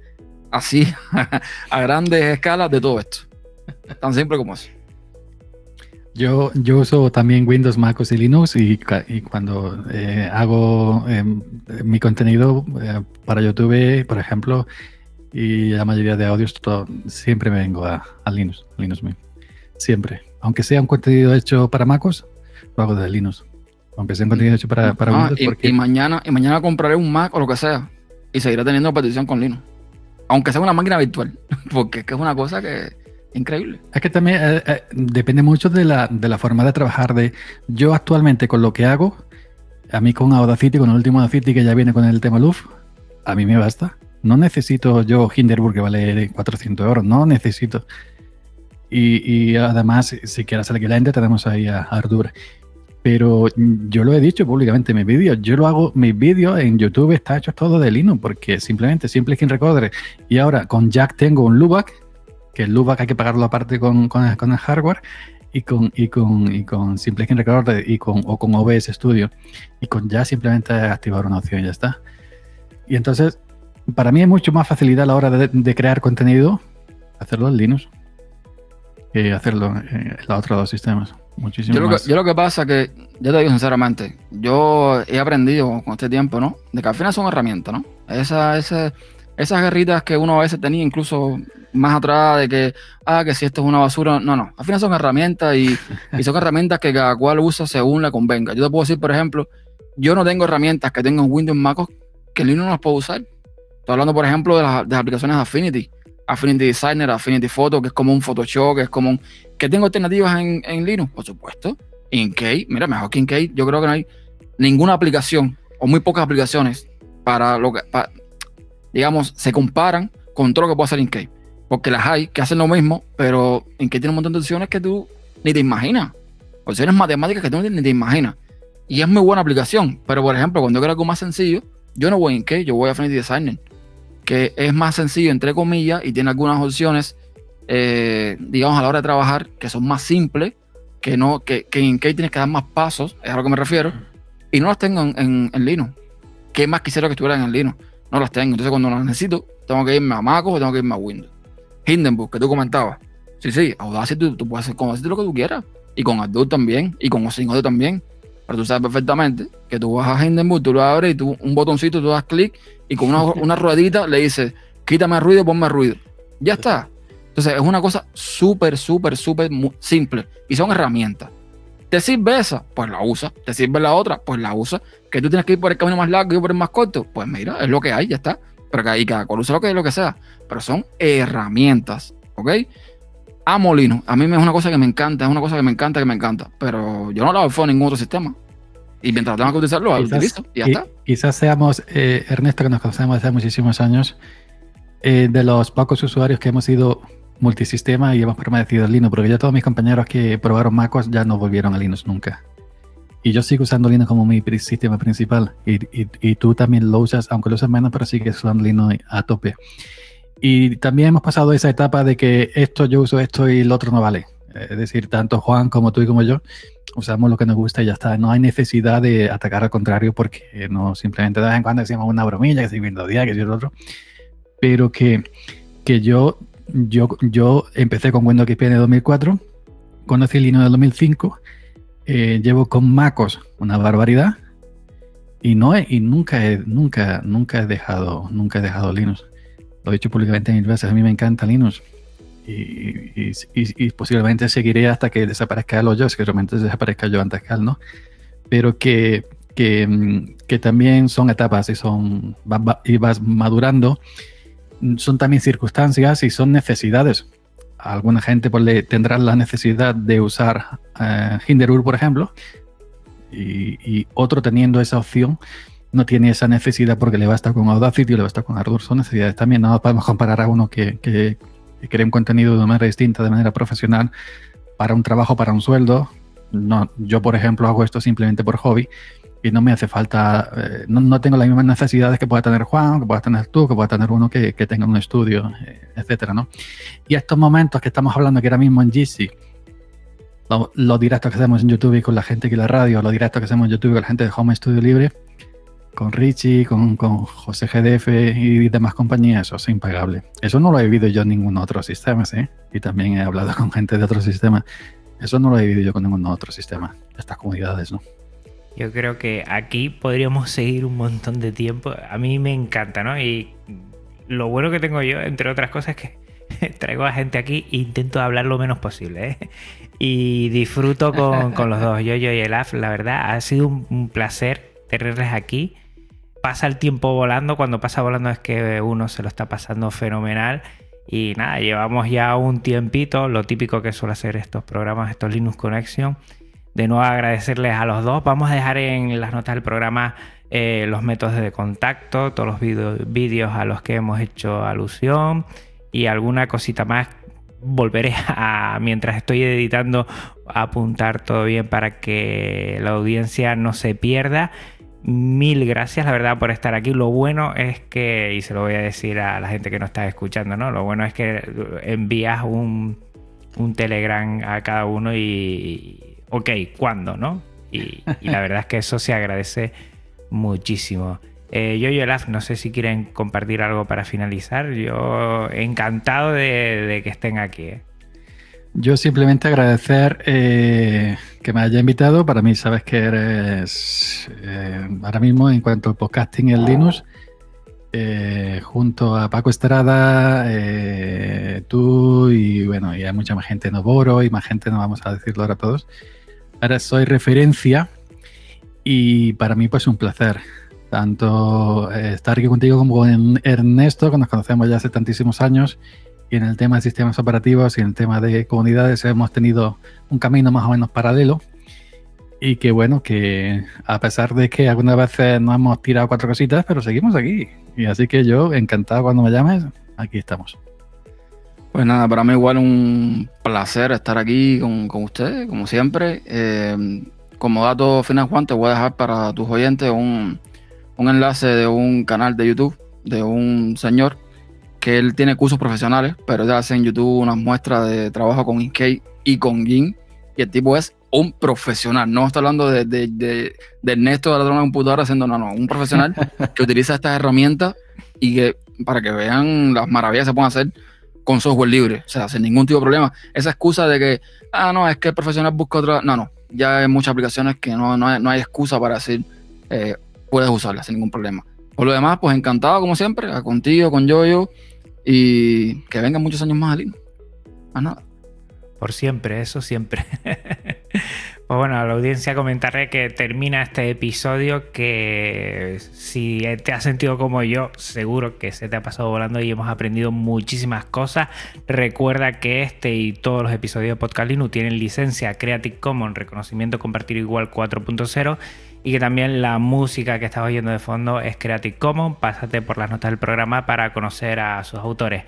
así, a grandes escalas de todo esto. Tan simple como eso. Yo, yo uso también Windows, MacOS y Linux y, y cuando eh, hago eh, mi contenido eh, para YouTube, por ejemplo, y la mayoría de audios, todo, siempre me vengo a, a Linux, Linux mismo. Siempre. Aunque sea un contenido hecho para MacOS, lo hago de Linux. Aunque sea un contenido hecho para, para Ah, Windows. y, porque- y mañana, y mañana compraré un Mac o lo que sea y seguiré teniendo petición con Linux. Aunque sea una máquina virtual, porque es que es una cosa que increíble. Es que también eh, eh, depende mucho de la, de la forma de trabajar. De yo actualmente con lo que hago, a mí con Audacity, con el último Audacity que ya viene con el tema Luf, a mí me basta. No necesito yo Hinderburg que vale 400 euros, no necesito. Y, y además, si quieres el equivalente, tenemos ahí a Artur. Pero yo lo he dicho públicamente en mis vídeos. Yo lo hago, mis vídeos en YouTube está hecho todo de Linux, porque simplemente Simple Skin Recorder. Y ahora con Jack tengo un Lubac, que el Lubac hay que pagarlo aparte con, con, con el hardware. Y con, y con, y con Simple Skin Recorder y con, o con OBS Studio. Y con ya simplemente activar una opción y ya está. Y entonces, para mí es mucho más facilidad a la hora de, de crear contenido hacerlo en Linux que hacerlo en los otros dos sistemas. Muchísimo Yo lo, que, yo lo que pasa que, yo te digo sinceramente, yo he aprendido con este tiempo, ¿no? De que al final son herramientas, ¿no? Esa, esa, esas guerritas que uno a veces tenía incluso más atrás de que, ah, que si esto es una basura, no, no. Al final son herramientas y, y son herramientas que cada cual usa según le convenga. Yo te puedo decir, por ejemplo, yo no tengo herramientas que tengo en Windows MacOS que Linux no las puedo usar. Estoy hablando, por ejemplo, de las, de las aplicaciones Affinity. Affinity Designer, Affinity Photo, que es como un Photoshop, que es como un... ¿Que tengo alternativas en, Linux? Por supuesto. Inkey, mira, mejor que Inkey, yo creo que no hay ninguna aplicación, o muy pocas aplicaciones, para lo que, digamos, se comparan con todo lo que puede hacer Inkey. Porque las hay que hacen lo mismo, pero Inkey tiene un montón de opciones que tú ni te imaginas. Opciones matemáticas que tú ni te imaginas. Y es muy buena aplicación. Pero, por ejemplo, cuando quiero algo más sencillo, yo no voy a Inkey, yo voy a Affinity Designer. Que es más sencillo, entre comillas, y tiene algunas opciones, eh, digamos, a la hora de trabajar, que son más simples, que no, que, que en Inkey tienes que dar más pasos, es a lo que me refiero, y no las tengo en, en, Linux. ¿Qué más quisiera que estuvieran en Linux? No las tengo. Entonces, cuando las necesito, tengo que irme a Mac o tengo que irme a Windows. Hindenburg, que tú comentabas. Sí, sí, Audacity, tú, tú puedes hacer con Audacity lo que tú quieras. Y con Ardour también, y con Osinode también. Pero tú sabes perfectamente que tú vas a Hindenburg, tú lo abres y tú un botoncito, tú das clic y con una, una ruedita le dices, quítame ruido, ponme ruido. Ya está. Entonces es una cosa súper, súper, súper simple y son herramientas. ¿Te sirve esa? Pues la usa. ¿Te sirve la otra? Pues la usa. ¿Que tú tienes que ir por el camino más largo y por el más corto? Pues mira, es lo que hay, ya está. Pero que ahí cada cual usa lo que, lo que sea. Pero son herramientas, ¿ok? Amo Linux. A mí es una cosa que me encanta, es una cosa que me encanta, que me encanta. Pero yo no la hago en ningún otro sistema. Y mientras tenga que utilizarlo, lo utilizo y ya está. Quizás seamos, eh, Ernesto, que nos conocemos hace muchísimos años, eh, de los pocos usuarios que hemos ido multisistema y hemos permanecido en Linux, porque ya todos mis compañeros que probaron MacOS ya no volvieron a Linux nunca. Y yo sigo usando Linux como mi sistema principal. Y, y, tú también lo usas, aunque lo usas menos, pero sigues usando Linux a tope. Y también hemos pasado esa etapa de que esto yo uso esto y el otro no vale. Es decir, tanto Juan como tú y como yo usamos lo que nos gusta y ya está. No hay necesidad de atacar al contrario porque no simplemente de vez en cuando decimos una bromilla, que si día, que si el otro. Pero que, que yo yo, yo empecé con Windows XP en el 2004, conocí Linux en el 2005, eh, llevo con MacOS una barbaridad y no he, y nunca he, nunca, nunca he dejado, nunca he dejado Linux. Lo he dicho públicamente mil veces, a mí me encanta Linux. Y, y, posiblemente seguiré hasta que desaparezca el OJOS, que realmente desaparezca yo antes que él, ¿no? Pero que, que, que, también son etapas y, son, y vas madurando son también circunstancias y son necesidades. Alguna gente pues, tendrá la necesidad de usar eh, Hinderur, por ejemplo, y, otro teniendo esa opción no tiene esa necesidad porque le va a estar con Audacity o le va a estar con Ardour. Son necesidades también. No podemos comparar a uno que, que, que crea un contenido de manera distinta, de manera profesional, para un trabajo, para un sueldo. No, yo, por ejemplo, hago esto simplemente por hobby y no me hace falta, eh, no, tengo las mismas necesidades que pueda tener Juan, que pueda tener tú, que pueda tener uno que, tenga un estudio, eh, etcétera, ¿no? Y estos momentos que estamos hablando que ahora mismo en GC, los, directos que hacemos en YouTube y con la gente que la radio, los directos que hacemos en YouTube con la gente de Home Studio Libre, con Richie, con, José GDF y demás compañías, eso es impagable. Eso no lo he vivido yo en ningún otro sistema, ¿sí? Y también he hablado con gente de otros sistemas. Eso no lo he vivido yo con ningún otro sistema, estas comunidades, ¿no? Yo creo que aquí podríamos seguir un montón de tiempo. A mí me encanta, ¿no? Y lo bueno que tengo yo, entre otras cosas, es que traigo a gente aquí e intento hablar lo menos posible. ¿eh? Y disfruto con, los dos, yo, yo y el AF. La verdad, ha sido un, placer tenerles aquí. Pasa el tiempo volando. Cuando pasa volando es que uno se lo está pasando fenomenal. Y nada, llevamos ya un tiempito, lo típico que suele hacer estos programas, estos Linux Connection de nuevo agradecerles a los dos. Vamos a dejar en las notas del programa eh, los métodos de contacto, todos los vídeos a los que hemos hecho alusión y alguna cosita más. Volveré a, mientras estoy editando, a apuntar todo bien para que la audiencia no se pierda. Mil gracias, la verdad, por estar aquí. Lo bueno es que, y se lo voy a decir a la gente que no está escuchando, ¿no? Lo bueno es que envías un, un Telegram a cada uno y, ok, ¿cuándo? ¿No? Y, la verdad es que eso se agradece muchísimo. Eh, yo y Olaf, no sé si quieren compartir algo para finalizar. Yo encantado de, que estén aquí. ¿eh? Yo simplemente agradecer eh, que me haya invitado. Para mí, sabes que eres ahora mismo en cuanto al podcasting en Linux, junto a Paco Estrada, tú y bueno, y hay mucha más gente en Oboro y más gente, no vamos a decirlo ahora todos. Ahora soy referencia y para mí pues un placer tanto eh, estar aquí contigo como con Ernesto, que nos conocemos ya hace tantísimos años, y en el tema de sistemas operativos y en el tema de comunidades hemos tenido un camino más o menos paralelo. Y que bueno, que a pesar de que algunas veces no hemos tirado cuatro cositas, pero seguimos aquí. Y así que yo, encantado cuando me llames, aquí estamos. Pues nada, para mí igual un placer estar aquí con, con ustedes, como siempre. Eh, como dato final, Juan, te voy a dejar para tus oyentes un, enlace de un canal de YouTube de un señor que él tiene cursos profesionales, pero él hace en YouTube unas muestras de trabajo con Inkey y con Gin. Y el tipo es un profesional. No estoy hablando de, de, de, de Ernesto de la una computadora haciendo, no, no, un profesional que utiliza estas herramientas y que para que vean las maravillas que se pueden hacer con software libre, o sea, sin ningún tipo de problema. Esa excusa de que, ah, no, es que el profesional busca otra. No, no. ya hay muchas aplicaciones que no, no, hay, no hay excusa para decir, eh, puedes usarlas sin ningún problema. Por lo demás, pues encantado como siempre, contigo, con Yoyo, y que vengan muchos años más a Linux. Más nada. Por siempre, eso siempre. Pues bueno, a la audiencia comentaré que termina este episodio que si te has sentido como yo, seguro que se te ha pasado volando y hemos aprendido muchísimas cosas. Recuerda que este y todos los episodios de Podcast Linux tienen licencia Creative Commons, reconocimiento compartido igual 4.0 y que también la música que estás oyendo de fondo es Creative Commons. Pásate por las notas del programa para conocer a sus autores.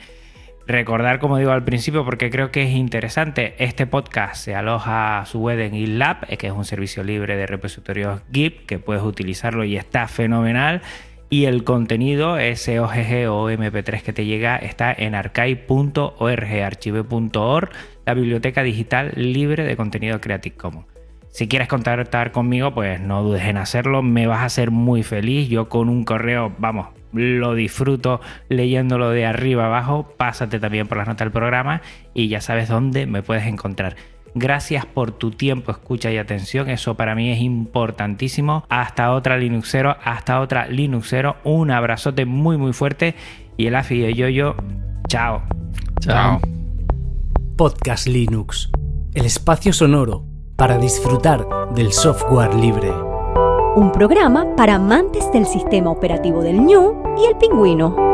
Recordar, como digo al principio, porque creo que es interesante, este podcast se aloja a su web en GitLab, que es un servicio libre de repositorios Git, que puedes utilizarlo y está fenomenal. Y el contenido, ese OGG o MP3 que te llega, está en archive.org, archive.org, la biblioteca digital libre de contenido Creative Commons. Si quieres contactar conmigo, pues no dudes en hacerlo, me vas a hacer muy feliz. Yo con un correo, vamos, lo disfruto leyéndolo de arriba abajo. Pásate también por las notas del programa y ya sabes dónde me puedes encontrar. Gracias por tu tiempo, escucha y atención. Eso para mí es importantísimo. Hasta otra Linuxero, hasta otra Linuxero. Un abrazote muy muy fuerte y el AFI de Yoyo. Chao. Chao. Podcast Linux, el espacio sonoro para disfrutar del software libre un programa para amantes del sistema operativo del ñu y el pingüino.